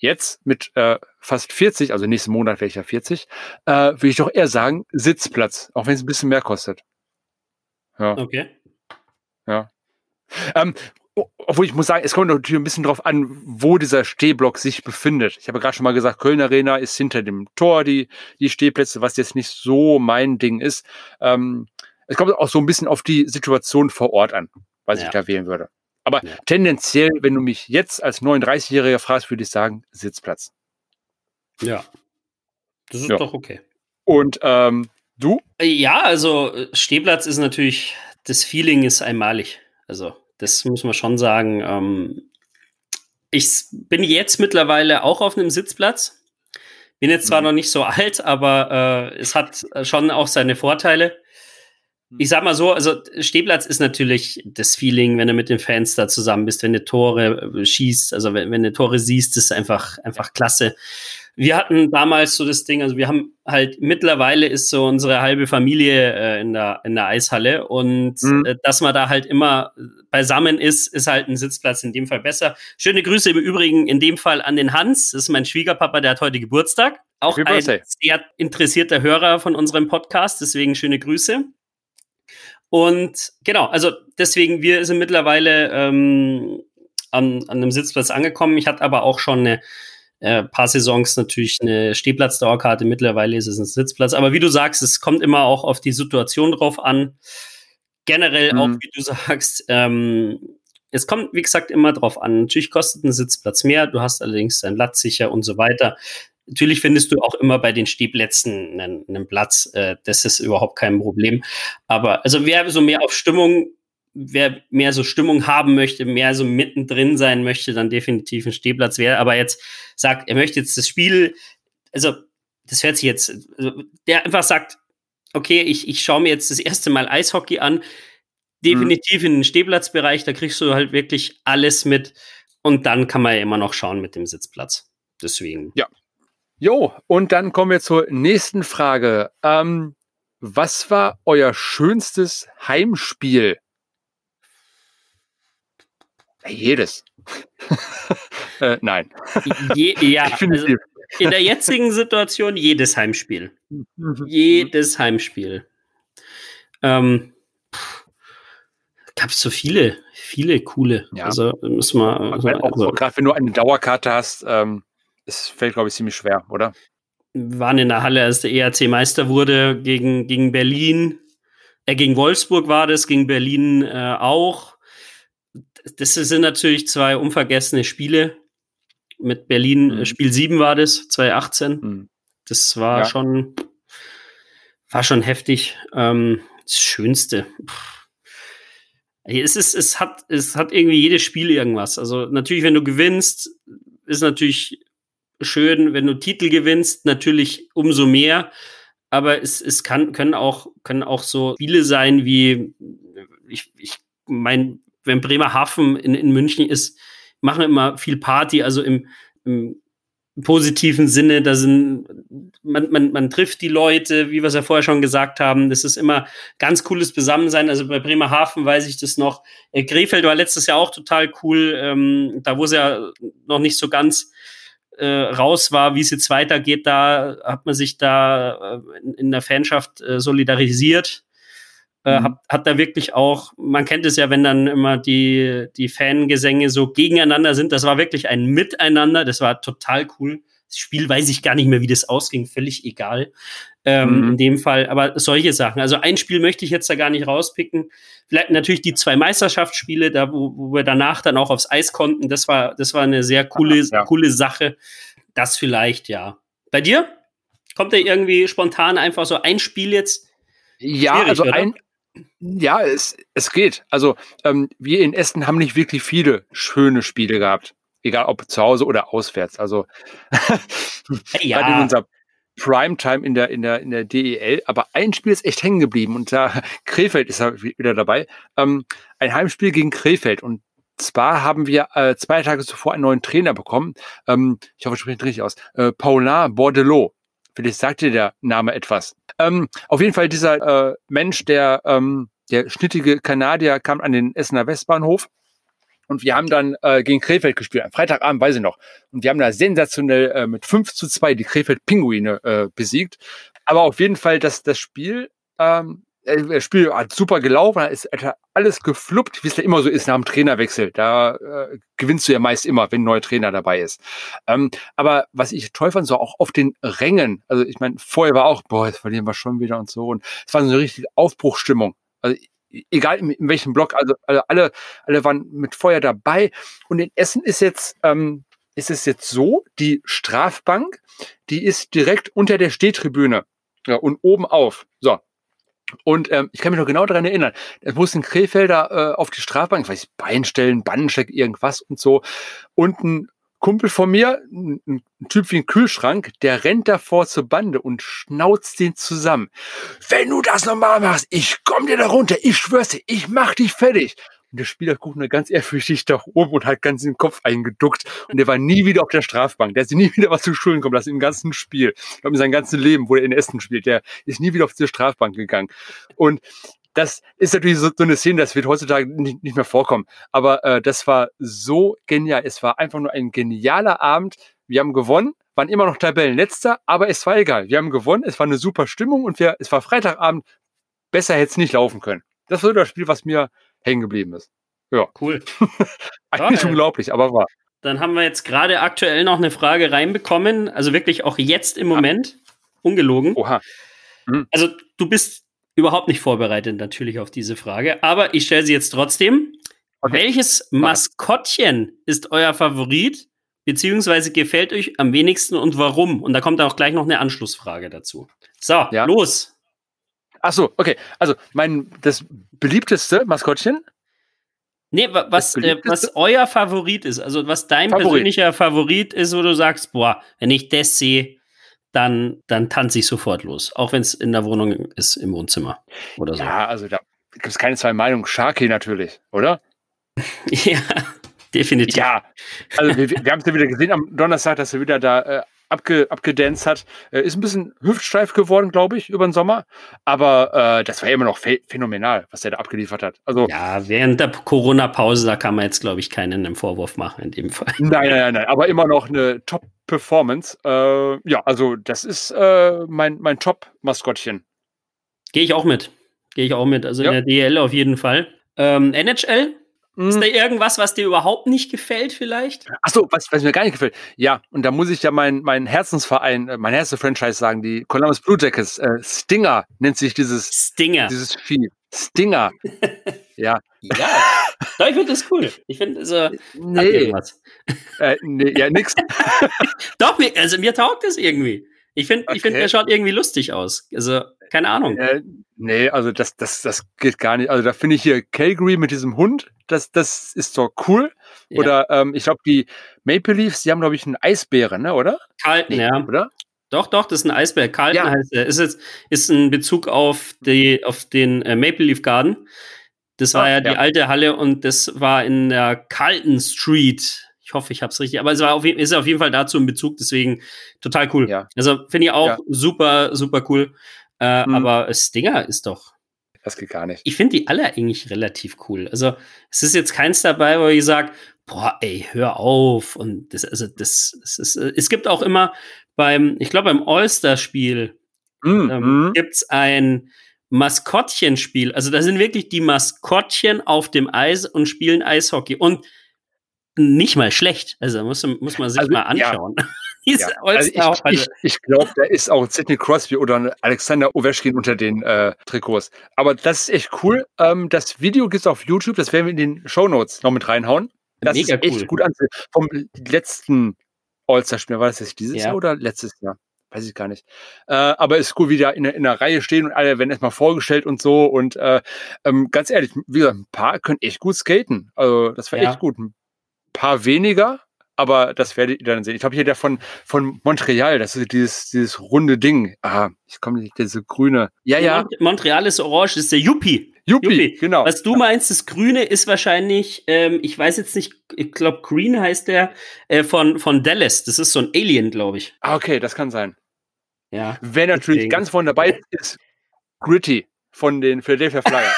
Jetzt mit äh, fast 40, also nächsten Monat wäre ich ja 40, äh, würde ich doch eher sagen Sitzplatz, auch wenn es ein bisschen mehr kostet. Ja. Okay. Ähm, o- obwohl ich muss sagen, es kommt natürlich ein bisschen drauf an, wo dieser Stehblock sich befindet. Ich habe gerade schon mal gesagt, Köln Arena ist hinter dem Tor, die, die Stehplätze, was jetzt nicht so mein Ding ist. Ähm, es kommt auch so ein bisschen auf die Situation vor Ort an, was Ja. ich da wählen würde. Aber ja. tendenziell, wenn du mich jetzt als 39-Jähriger fragst, würde ich sagen, Sitzplatz. Ja. Das ist ja. doch okay. Und ähm, du? Ja, also Stehplatz ist natürlich, das Feeling ist einmalig. Also, das muss man schon sagen. Ähm, ich bin jetzt mittlerweile auch auf einem Sitzplatz. Bin jetzt zwar mhm. noch nicht so alt, aber äh, es hat schon auch seine Vorteile. Ich sag mal so, also Stehplatz ist natürlich das Feeling, wenn du mit den Fans da zusammen bist, wenn du Tore äh, schießt, also wenn, wenn du Tore siehst, ist einfach, einfach klasse. Wir hatten damals so das Ding, also wir haben halt mittlerweile ist so unsere halbe Familie äh, in, der, in der Eishalle und mhm. äh, dass man da halt immer beisammen ist, ist halt ein Sitzplatz in dem Fall besser. Schöne Grüße im Übrigen in dem Fall an den Hans, das ist mein Schwiegerpapa, der hat heute Geburtstag. Auch ein sehr interessierter Hörer von unserem Podcast, deswegen schöne Grüße. Und genau, also deswegen, wir sind mittlerweile ähm, an, an einem Sitzplatz angekommen. Ich hatte aber auch schon eine äh, paar Saisons natürlich eine Stehplatzdauerkarte. Mittlerweile ist es ein Sitzplatz. Aber wie du sagst, es kommt immer auch auf die Situation drauf an. Generell mhm. auch, wie du sagst, ähm, es kommt, wie gesagt, immer drauf an. Natürlich kostet ein Sitzplatz mehr, du hast allerdings deinen Platz sicher und so weiter. Natürlich findest du auch immer bei den Stehplätzen einen, einen Platz. Äh, das ist überhaupt kein Problem. Aber also wer so mehr auf Stimmung, wer mehr so Stimmung haben möchte, mehr so mittendrin sein möchte, dann definitiv ein Stehplatz. Wer aber jetzt sagt, er möchte jetzt das Spiel, also das hört sich jetzt, also der einfach sagt, okay, ich, ich schaue mir jetzt das erste Mal Eishockey an, definitiv in den Stehplatzbereich, da kriegst du halt wirklich alles mit und dann kann man ja immer noch schauen mit dem Sitzplatz. Deswegen. Ja, Jo, und dann kommen wir zur nächsten Frage. Ähm, was war euer schönstes Heimspiel? Jedes. äh, nein. Je, ja, also in der jetzigen Situation jedes Heimspiel. jedes Heimspiel. Ähm, gab es so viele, viele coole. Ja. Also müssen wir. Also, auch, gerade wenn du eine Dauerkarte hast, ähm, es fällt, glaube ich, ziemlich schwer, oder? Wir waren in der Halle, als der ERC Meister wurde, gegen, gegen Berlin. Äh, gegen Wolfsburg war das, gegen Berlin äh, auch. Das sind natürlich zwei unvergessene Spiele. Mit Berlin, äh, mhm. Spiel 7 war das, 2018. Mhm. Das war ja. schon, war schon heftig. Ähm, das Schönste. Es, ist, es, hat, es hat irgendwie jedes Spiel irgendwas. Also natürlich, wenn du gewinnst, ist natürlich schön, wenn du Titel gewinnst, natürlich umso mehr. Aber es, es kann, können, auch, können auch so Spiele sein wie, ich, ich meine, wenn Bremerhaven in, in München ist, machen immer viel Party, also im, im positiven Sinne, da sind, man, man, man trifft die Leute, wie wir es ja vorher schon gesagt haben, das ist immer ganz cooles Besammensein. Also bei Bremerhaven weiß ich das noch. Äh, Krefeld war letztes Jahr auch total cool. Ähm, da wo es ja noch nicht so ganz äh, raus war, wie es jetzt weitergeht, da hat man sich da äh, in, in, der Fanschaft äh, solidarisiert. Äh, mhm. Hat, hat da wirklich auch, man kennt es ja, wenn dann immer die, die Fangesänge so gegeneinander sind. Das war wirklich ein Miteinander, das war total cool. Das Spiel weiß ich gar nicht mehr, wie das ausging, völlig egal. Ähm, mhm. In dem Fall, aber solche Sachen. Also ein Spiel möchte ich jetzt da gar nicht rauspicken. Vielleicht natürlich die zwei Meisterschaftsspiele, da wo, wo wir danach dann auch aufs Eis konnten. Das war, das war eine sehr coole, ja. coole Sache. Das vielleicht, ja. Bei dir? Kommt da irgendwie spontan einfach so ein Spiel jetzt? Ja, also oder? ein, ja, es, es geht. Also ähm, wir in Essen haben nicht wirklich viele schöne Spiele gehabt egal ob zu Hause oder auswärts. Also ja. gerade in unserer Primetime in der, in der, in der DEL, aber ein Spiel ist echt hängen geblieben und da Krefeld ist wieder dabei. Ähm, ein Heimspiel gegen Krefeld und zwar haben wir äh, zwei Tage zuvor einen neuen Trainer bekommen. Ähm, ich hoffe, ich spreche richtig aus. Äh, Paulin Bordelot. Vielleicht sagt dir der Name etwas. Ähm, auf jeden Fall dieser äh, Mensch, der, ähm, der schnittige Kanadier, kam an den Essener Westbahnhof und wir haben dann äh, gegen Krefeld gespielt, am Freitagabend, weiß ich noch. Und wir haben da sensationell äh, mit 5 zu 2 die Krefeld-Pinguine äh, besiegt. Aber auf jeden Fall, dass das Spiel, ähm, äh, das Spiel hat super gelaufen, ist alles gefluppt, wie es ja immer so ist nach dem Trainerwechsel. Da äh, gewinnst du ja meist immer, wenn ein neuer Trainer dabei ist. Ähm, aber was ich toll fand, so auch auf den Rängen, also ich meine, vorher war auch, boah, jetzt verlieren wir schon wieder und so. Und es war so eine richtige Aufbruchstimmung. Also egal in, in welchem Block, also, also alle, alle waren mit Feuer dabei. Und in Essen ist jetzt, ähm, ist es jetzt so, die Strafbank, die ist direkt unter der Stehtribüne ja, und oben auf. So. Und ähm, ich kann mich noch genau daran erinnern, es mussten Krefelder äh, auf die Strafbank, ich weiß, Beinstellen, Bannencheck, irgendwas und so. Und ein Kumpel von mir, ein, Typ wie ein Kühlschrank, der rennt davor zur Bande und schnauzt den zusammen. Wenn du das nochmal machst, ich komm dir da runter, ich schwör's dir, ich mach dich fertig. Und der Spieler guckt nur ganz ehrfürchtig da oben und hat ganz den Kopf eingeduckt. Und der war nie wieder auf der Strafbank. Der ist nie wieder was zu Schulen kommen lassen im ganzen Spiel. Ich glaube, in seinem ganzen Leben, wo er in Essen spielt. Der ist nie wieder auf diese Strafbank gegangen. Und das ist natürlich so, so eine Szene, das wird heutzutage nicht, nicht mehr vorkommen. Aber äh, das war so genial. Es war einfach nur ein genialer Abend. Wir haben gewonnen, waren immer noch Tabellenletzter, aber es war egal. Wir haben gewonnen, es war eine super Stimmung und wir, es war Freitagabend. Besser hätte es nicht laufen können. Das war so das Spiel, was mir hängen geblieben ist. Ja. Cool. Eigentlich ja, unglaublich, aber wahr. Dann haben wir jetzt gerade aktuell noch eine Frage reinbekommen, also wirklich auch jetzt im Moment, ja. ungelogen. Oha. Mhm. Also du bist überhaupt nicht vorbereitet natürlich auf diese Frage, aber ich stelle sie jetzt trotzdem. Okay. Welches Maskottchen ist euer Favorit, beziehungsweise gefällt euch am wenigsten und warum? Und da kommt auch gleich noch eine Anschlussfrage dazu. So, ja. los. Ach so, okay. Also mein das beliebteste Maskottchen. Nee, was, äh, was euer Favorit ist, also was dein Favorit. persönlicher Favorit ist, wo du sagst, boah, wenn ich das sehe, dann, dann tanze ich sofort los. Auch wenn es in der Wohnung ist, im Wohnzimmer oder so. Ja, also da gibt es keine zwei Meinungen. Sharky natürlich, oder? ja, definitiv. Ja, also wir, wir haben es ja wieder gesehen am Donnerstag, dass er wieder da äh, abge, abgedanced hat. Äh, ist ein bisschen hüftsteif geworden, glaube ich, über den Sommer. Aber äh, das war immer noch phänomenal, was er da abgeliefert hat. Also, ja, während der Corona-Pause, da kann man jetzt, glaube ich, keinen einen Vorwurf machen in dem Fall. Nein, nein, nein, aber immer noch eine Top-Performance. Äh, ja, also das ist äh, mein, mein Top-Maskottchen. Gehe ich auch mit. Gehe ich auch mit. Also ja. in der DL auf jeden Fall. Ähm, NHL ist da mhm. irgendwas, was dir überhaupt nicht gefällt, vielleicht? Ach so, was, was mir gar nicht gefällt. Ja, und da muss ich ja meinen mein Herzensverein, äh, mein Herzensfranchise sagen, die Columbus Blue Jackets. Äh, Stinger nennt sich dieses Stinger. Dieses Vieh. Stinger. ja. Ja. Ich finde das cool. Ich finde so. Nee. Äh, nee. Ja, nix. Doch, also mir taugt das irgendwie. Ich finde, okay. ich finde, der schaut irgendwie lustig aus. Also, keine Ahnung. Äh, nee, also das, das, das geht gar nicht. Also da finde ich hier Calgary mit diesem Hund, das, das ist so cool. Ja. Oder ähm, ich glaube, die Maple Leafs, die haben, glaube ich, einen Eisbären, ne, oder? Carlton, nee, ja. Oder? Doch, doch, das ist ein Eisbär. Carlton ja. heißt er. Ist, jetzt, ist ein Bezug auf, die, auf den äh, Maple Leaf Garden. Das war ah, ja die ja. alte Halle und das war in der Carlton Street. Ich hoffe, ich habe es richtig. Aber es war auf, ist auf jeden Fall dazu ein Bezug, deswegen total cool. Ja. Also finde ich auch super, super cool. Äh, hm. Aber Stinger ist doch das geht gar nicht. Ich finde die alle eigentlich relativ cool. Also es ist jetzt keins dabei, wo ich sage, boah, ey, hör auf. Und das, also das, das ist, es gibt auch immer beim, ich glaube beim All-Star-Spiel mhm. ähm, gibt es ein Maskottchenspiel. Also da sind wirklich die Maskottchen auf dem Eis und spielen Eishockey. Und nicht mal schlecht. Also muss, muss man sich also, mal anschauen. Ja. Ja. Also ich, ich, ich glaube, da ist auch Sidney Crosby oder Alexander Ovechkin unter den äh, Trikots. Aber das ist echt cool. Ähm, das Video gibt es auf YouTube, das werden wir in den Show Notes noch mit reinhauen. Das Mega ist echt cool. gut anzusehen. Vom letzten All-Star-Spiel, war das jetzt dieses ja. Jahr oder letztes Jahr? Weiß ich gar nicht. Äh, aber ist cool, wie da in, in der Reihe stehen und alle werden erstmal vorgestellt und so. Und äh, ähm, ganz ehrlich, wie gesagt, ein paar können echt gut skaten. Also, das war ja. echt gut. Ein paar weniger, aber das werdet ihr dann sehen. Ich glaube, hier der von, von Montreal, das ist dieses, dieses runde Ding. Ah, ich komme nicht, diese grüne. Ja, ja. Montreal ist orange, das ist der Yuppie. Yuppie, genau. Was du meinst, das Grüne ist wahrscheinlich, ähm, ich weiß jetzt nicht, ich glaube, Green heißt der, äh, von, von Dallas. Das ist so ein Alien, glaube ich. Ah, okay, das kann sein. Ja. Wer natürlich deswegen. ganz vorne dabei ist, Gritty von den Philadelphia Flyers.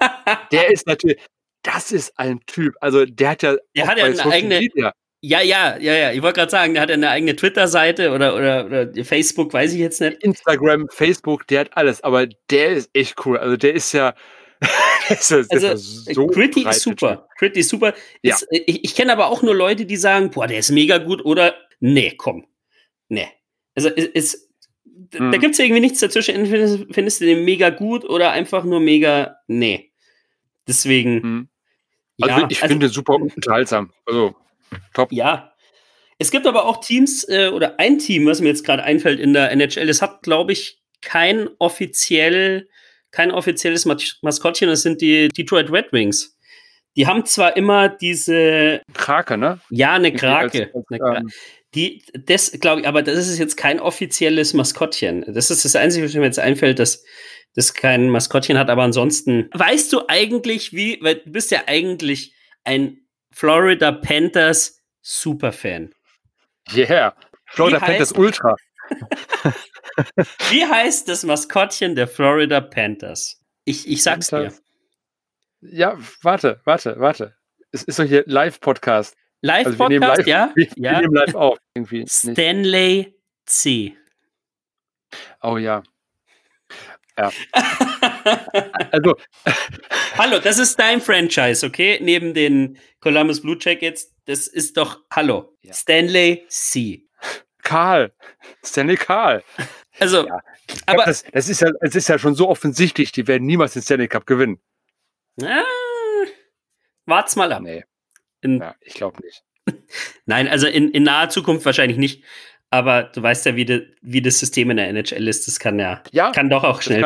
der ist natürlich, das ist ein Typ. Also der hat ja. Der hat ja eine eigene. Media, ja, ja, ja, ja. Ich wollte gerade sagen, der hat eine eigene Twitter-Seite oder, oder, oder Facebook, weiß ich jetzt nicht. Instagram, Facebook, der hat alles, aber der ist echt cool. Also der ist ja. ist, ist also, so Gritty ist super. Gritty ist super. Ja. Ist, ich, ich kenne aber auch nur Leute, die sagen, boah, der ist mega gut oder nee, komm. Nee. Also es, es da gibt es irgendwie nichts dazwischen. Entweder findest du den mega gut oder einfach nur mega, nee. Deswegen. Mhm. Also ja, ich also, finde super unterhaltsam. Also top. Ja. Es gibt aber auch Teams äh, oder ein Team, was mir jetzt gerade einfällt in der NHL. Es hat, glaube ich, kein offiziell, kein offizielles Maskottchen. Das sind die Detroit Red Wings. Die haben zwar immer diese Krake, ne? Ja, eine Krake. Als, als. Ähm, die, das glaube ich, aber das ist jetzt kein offizielles Maskottchen. Das ist das Einzige, was mir jetzt einfällt, dass das kein Maskottchen hat, aber ansonsten. Weißt du eigentlich, wie, weil du bist ja eigentlich ein Florida Panthers Superfan. Yeah, Florida wie Panthers heißt, Ultra. wie heißt das Maskottchen der Florida Panthers? Ich, ich sag's Panthers. dir. Ja, warte, warte, warte. Es ist doch hier Live-Podcast. Live-Podcast, also live, ja? Wir, ja. wir nehmen live auf. Irgendwie Stanley. C. Oh ja. Ja. also. Hallo, das ist dein Franchise, okay? Neben den Columbus Blue Jackets. Das ist doch, hallo, ja. Stanley C. Karl. Stanley Karl. Also, ja. aber. Das, das, ist ja, es ist ja schon so offensichtlich, die werden niemals den Stanley Cup gewinnen. Ah, wart's mal ab. Nee. In, ja, ich glaube nicht. Nein, also in, in naher Zukunft wahrscheinlich nicht. Aber du weißt ja, wie, de, wie das System in der NHL ist. Das kann ja, ja kann doch auch schnell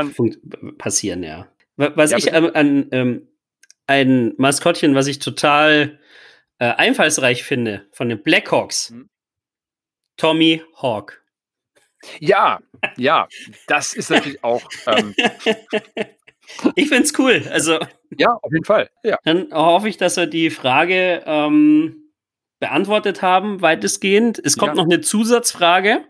passieren, ja. Was ja, ich an, an ähm, ein Maskottchen, was ich total äh, einfallsreich finde, von den Blackhawks, hm. Tommy Hawk. Ja, ja, das ist natürlich auch. Ähm, ich finde es cool. Also, ja, auf jeden Fall. Ja. Dann hoffe ich, dass wir die Frage ähm, beantwortet haben, weitestgehend. Es kommt ja. noch eine Zusatzfrage.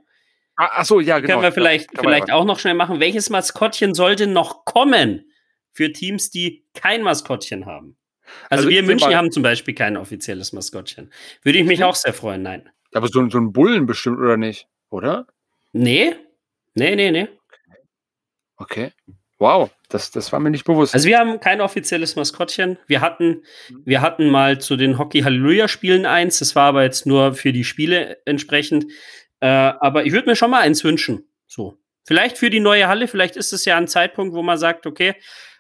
Ah, ach so, ja, genau. Können wir vielleicht, vielleicht auch noch schnell machen. Welches Maskottchen sollte noch kommen für Teams, die kein Maskottchen haben? Also, also wir in München haben zum Beispiel kein offizielles Maskottchen. Würde ich mich hm. auch sehr freuen, nein. Aber so, so ein Bullen bestimmt, oder nicht? Oder? Nee. Nee, nee, nee. Okay. Wow, das, das war mir nicht bewusst. Also wir haben kein offizielles Maskottchen. Wir hatten, wir hatten mal zu den Hockey Halleluja Spielen eins. Das war aber jetzt nur für die Spiele entsprechend. Äh, aber ich würde mir schon mal eins wünschen. So. Vielleicht für die neue Halle. Vielleicht ist es ja ein Zeitpunkt, wo man sagt, okay,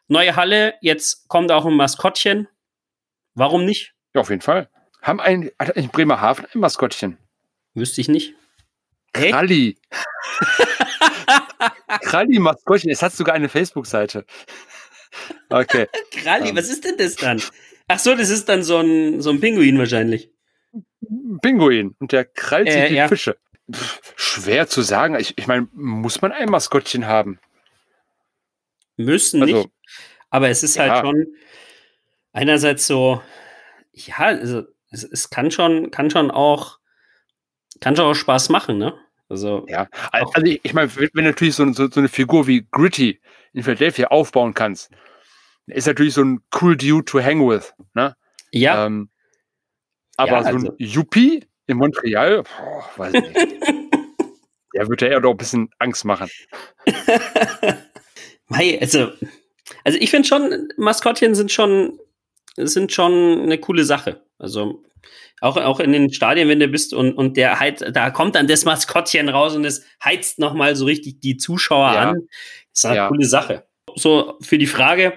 neue Halle, jetzt kommt auch ein Maskottchen. Warum nicht? Ja, auf jeden Fall. Haben ein, hat ein Bremerhaven ein Maskottchen? Wüsste ich nicht. Kralli Maskottchen, es hat sogar eine Facebook-Seite. Okay. Kralli, um. Ähm. was ist denn das dann? Ach so, das ist dann so ein, so ein Pinguin wahrscheinlich. Pinguin. Und der krallt sich äh, die ja. Fische. Pff, schwer zu sagen. Ich, ich meine, muss man ein Maskottchen haben? Müssen also, nicht. Aber es ist halt ja. halt schon einerseits so, ja, also es, es kann schon, kann schon auch, kann schon auch Spaß machen, ne? Also, ja, also ich, meine, wenn, natürlich so, so, so, eine Figur wie Gritty in Philadelphia aufbauen kannst, ist natürlich so ein cool Dude to hang with. Ne? Ja. Ähm, aber ja, so ein also. Yuppie in Montreal, boah, weiß ich nicht. Der würde ja eher doch ein bisschen Angst machen. Mei, also, also ich finde schon, Maskottchen sind schon, sind schon eine coole Sache. Also auch, auch in den Stadien, wenn du bist und, und der halt, da kommt dann das Maskottchen raus und es heizt nochmal so richtig die Zuschauer ja. an. Das ist eine ja. coole Sache. So, für die Frage,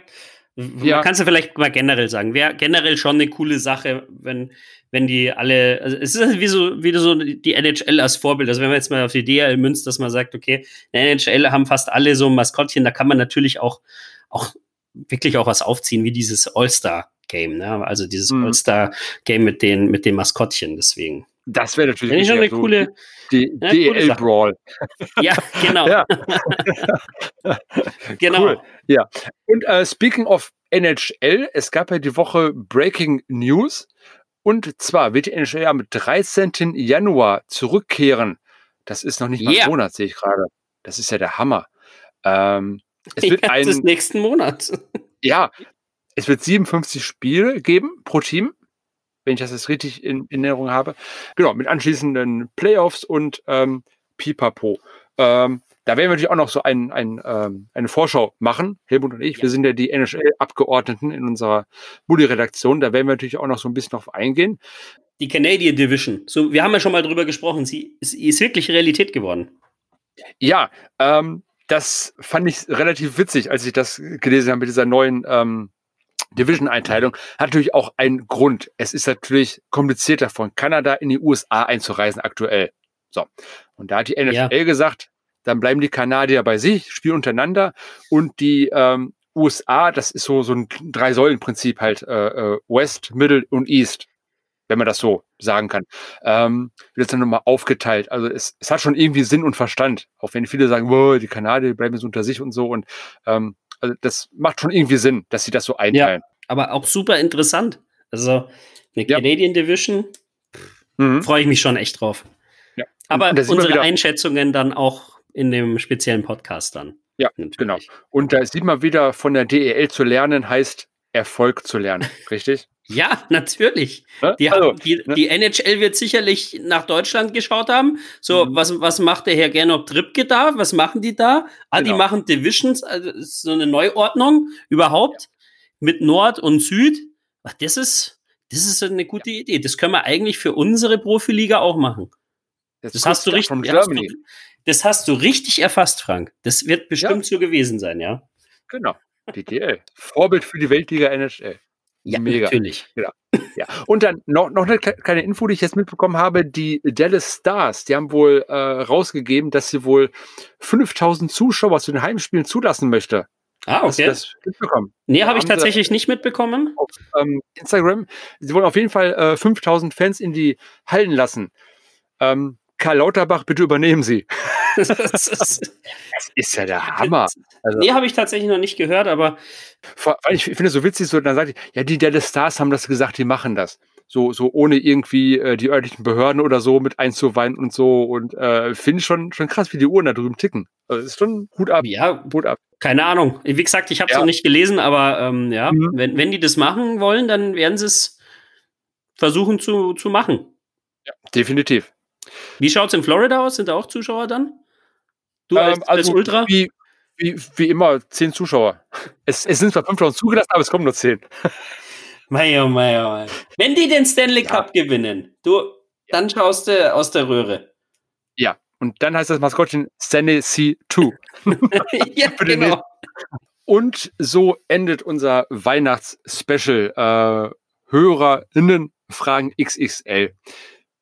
ja. kannst du vielleicht mal generell sagen, wäre generell schon eine coole Sache, wenn, wenn die alle, also es ist wie so, wie so die NHL als Vorbild. Also wenn man jetzt mal auf die DL münzt, dass man sagt, okay, in der NHL haben fast alle so ein Maskottchen, da kann man natürlich auch, auch wirklich auch was aufziehen, wie dieses All-Star Game, ne? Also dieses mhm. All-Star-Game mit den, mit den Maskottchen, deswegen. Das wäre natürlich schon eine so coole. Die ja, DL Brawl. Ja, genau. ja. genau. Cool. Ja. Und uh, speaking of NHL, es gab ja die Woche Breaking News. Und zwar wird die NHL am 13. Januar zurückkehren. Das ist noch nicht mal yeah. ein Monat, sehe ich gerade. Das ist ja der Hammer. Ähm, es wird ein, des nächsten Monat. Ja, es wird 57 Spiele geben pro Team, wenn ich das jetzt richtig in, in Erinnerung habe. Genau, mit anschließenden Playoffs und ähm, Pipapo. Ähm, da werden wir natürlich auch noch so ein, ein, ähm, eine Vorschau machen, Helmut und ich. Wir sind ja die NHL-Abgeordneten in unserer Bully-Redaktion. Da werden wir natürlich auch noch so ein bisschen drauf eingehen. Die Canadian Division. So, wir haben ja schon mal drüber gesprochen. Sie ist, ist wirklich Realität geworden. Ja, ähm, das fand ich relativ witzig, als ich das gelesen habe mit dieser neuen ähm, Division-Einteilung. Hat natürlich auch einen Grund. Es ist natürlich komplizierter von Kanada in die USA einzureisen aktuell. So. Und da hat die NFL ja. gesagt, dann bleiben die Kanadier bei sich, spielen untereinander und die ähm, USA, das ist so, so ein Drei-Säulen-Prinzip halt, äh, äh, West, Middle und East, wenn man das so sagen kann, ähm, wird jetzt dann nochmal aufgeteilt. Also es, es hat schon irgendwie Sinn und Verstand, auch wenn viele sagen, die Kanadier bleiben so unter sich und so und ähm, also das macht schon irgendwie Sinn, dass sie das so einteilen. Ja, aber auch super interessant. Also eine Canadian ja. Division, mhm. freue ich mich schon echt drauf. Ja. Aber unsere Einschätzungen dann auch in dem speziellen Podcast dann. Ja, Natürlich. genau. Und da sieht man wieder von der DEL zu lernen, heißt Erfolg zu lernen, richtig? Ja, natürlich. Die, also, die, ne? die, NHL wird sicherlich nach Deutschland geschaut haben. So, mhm. was, was macht der Herr Gernot Trippke da? Was machen die da? Ah, genau. die machen Divisions, also so eine Neuordnung überhaupt ja. mit Nord und Süd. Ach, das ist, das ist eine gute ja. Idee. Das können wir eigentlich für unsere Profiliga auch machen. Das, das hast du richtig. Hast du, das hast du richtig erfasst, Frank. Das wird bestimmt ja. so gewesen sein, ja. Genau. DTL. Vorbild für die Weltliga NHL. Ja, Mega. natürlich. Genau. Ja. Und dann noch, noch eine kleine Info, die ich jetzt mitbekommen habe. Die Dallas Stars, die haben wohl äh, rausgegeben, dass sie wohl 5000 Zuschauer zu den Heimspielen zulassen möchte. Ah, okay. Hast das mitbekommen? Nee, habe ich tatsächlich nicht mitbekommen. Auf ähm, Instagram. Sie wollen auf jeden Fall äh, 5000 Fans in die Hallen lassen. Ähm, Karl Lauterbach, bitte übernehmen Sie. das, ist, das ist ja der Hammer. Also, nee, habe ich tatsächlich noch nicht gehört, aber. Ich finde es so witzig, so, dann sagt ich, ja, die Dallas Stars haben das gesagt, die machen das. So, so ohne irgendwie äh, die örtlichen Behörden oder so mit einzuweinen und so. Und äh, finde ich schon, schon krass, wie die Uhren da drüben ticken. Also ist schon Hut ab. Ja, Hut ab. Keine Ahnung. Wie gesagt, ich habe es ja. noch nicht gelesen, aber ähm, ja, mhm. wenn, wenn die das machen wollen, dann werden sie es versuchen zu, zu machen. Ja, definitiv. Wie schaut es in Florida aus? Sind da auch Zuschauer dann? Du als, ähm, also als Ultra? Wie, wie, wie, immer, zehn Zuschauer. Es, es sind zwar 5000 zugelassen, aber es kommen nur zehn. Mei, oh mei, oh mei. Wenn die den Stanley Cup ja. gewinnen, du, dann schaust du aus der Röhre. Ja, und dann heißt das Maskottchen Stanley C2. ja, genau. Und so endet unser Weihnachtsspecial. Äh, HörerInnen fragen XXL.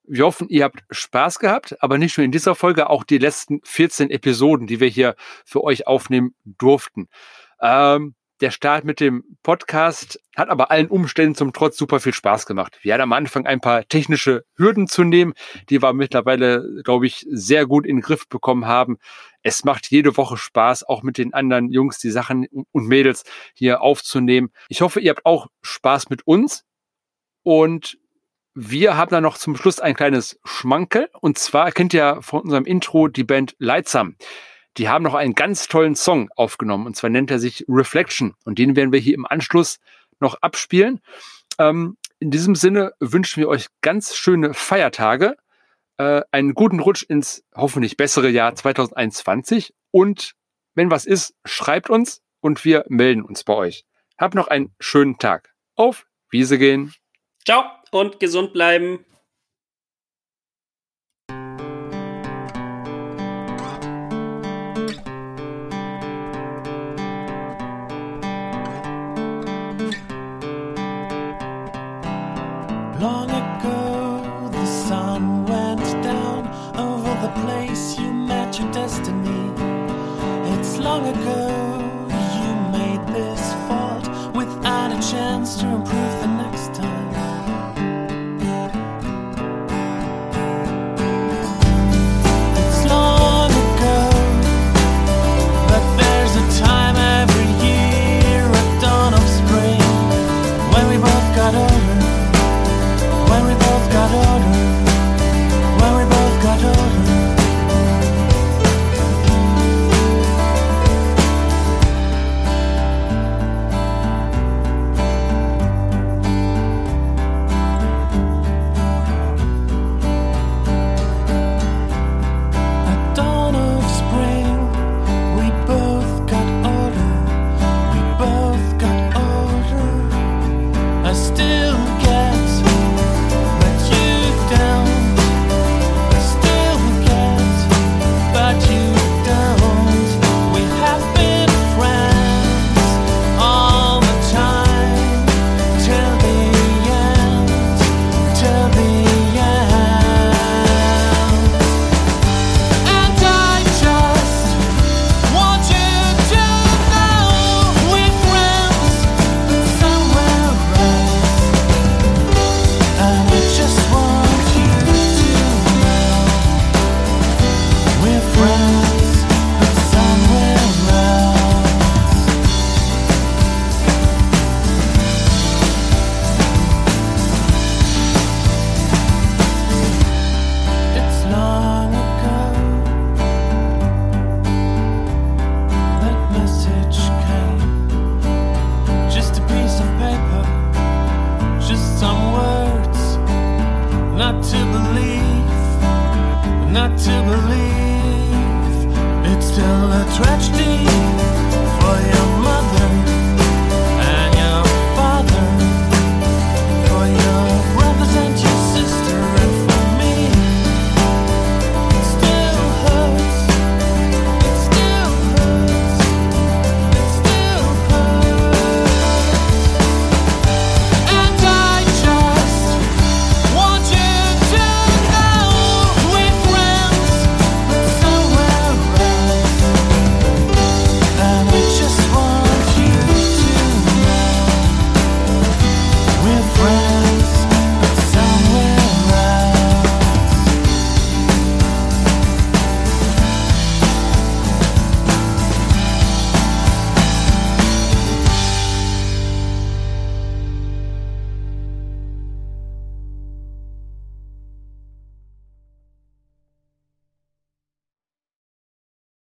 Wir hoffen, ihr habt Spaß gehabt, aber nicht nur in dieser Folge, auch die letzten 14 Episoden, die wir hier für euch aufnehmen durften. Ähm, der Start mit dem Podcast hat aber allen Umständen zum Trotz super viel Spaß gemacht. Wir hatten am Anfang ein paar technische Hürden zu nehmen, die wir mittlerweile, glaube ich, sehr gut in den Griff bekommen haben. Es macht jede Woche Spaß, auch mit den anderen Jungs die Sachen und Mädels hier aufzunehmen. Ich hoffe, ihr habt auch Spaß mit uns und wir haben da noch zum Schluss ein kleines Schmankel. Und zwar kennt ihr von unserem Intro die Band Lightsam. Die haben noch einen ganz tollen Song aufgenommen. Und zwar nennt er sich Reflection. Und den werden wir hier im Anschluss noch abspielen. Ähm, in diesem Sinne wünschen wir euch ganz schöne Feiertage, äh, einen guten Rutsch ins hoffentlich bessere Jahr 2021. Und wenn was ist, schreibt uns und wir melden uns bei euch. Habt noch einen schönen Tag. Auf Wiese gehen. Ciao und gesund bleiben.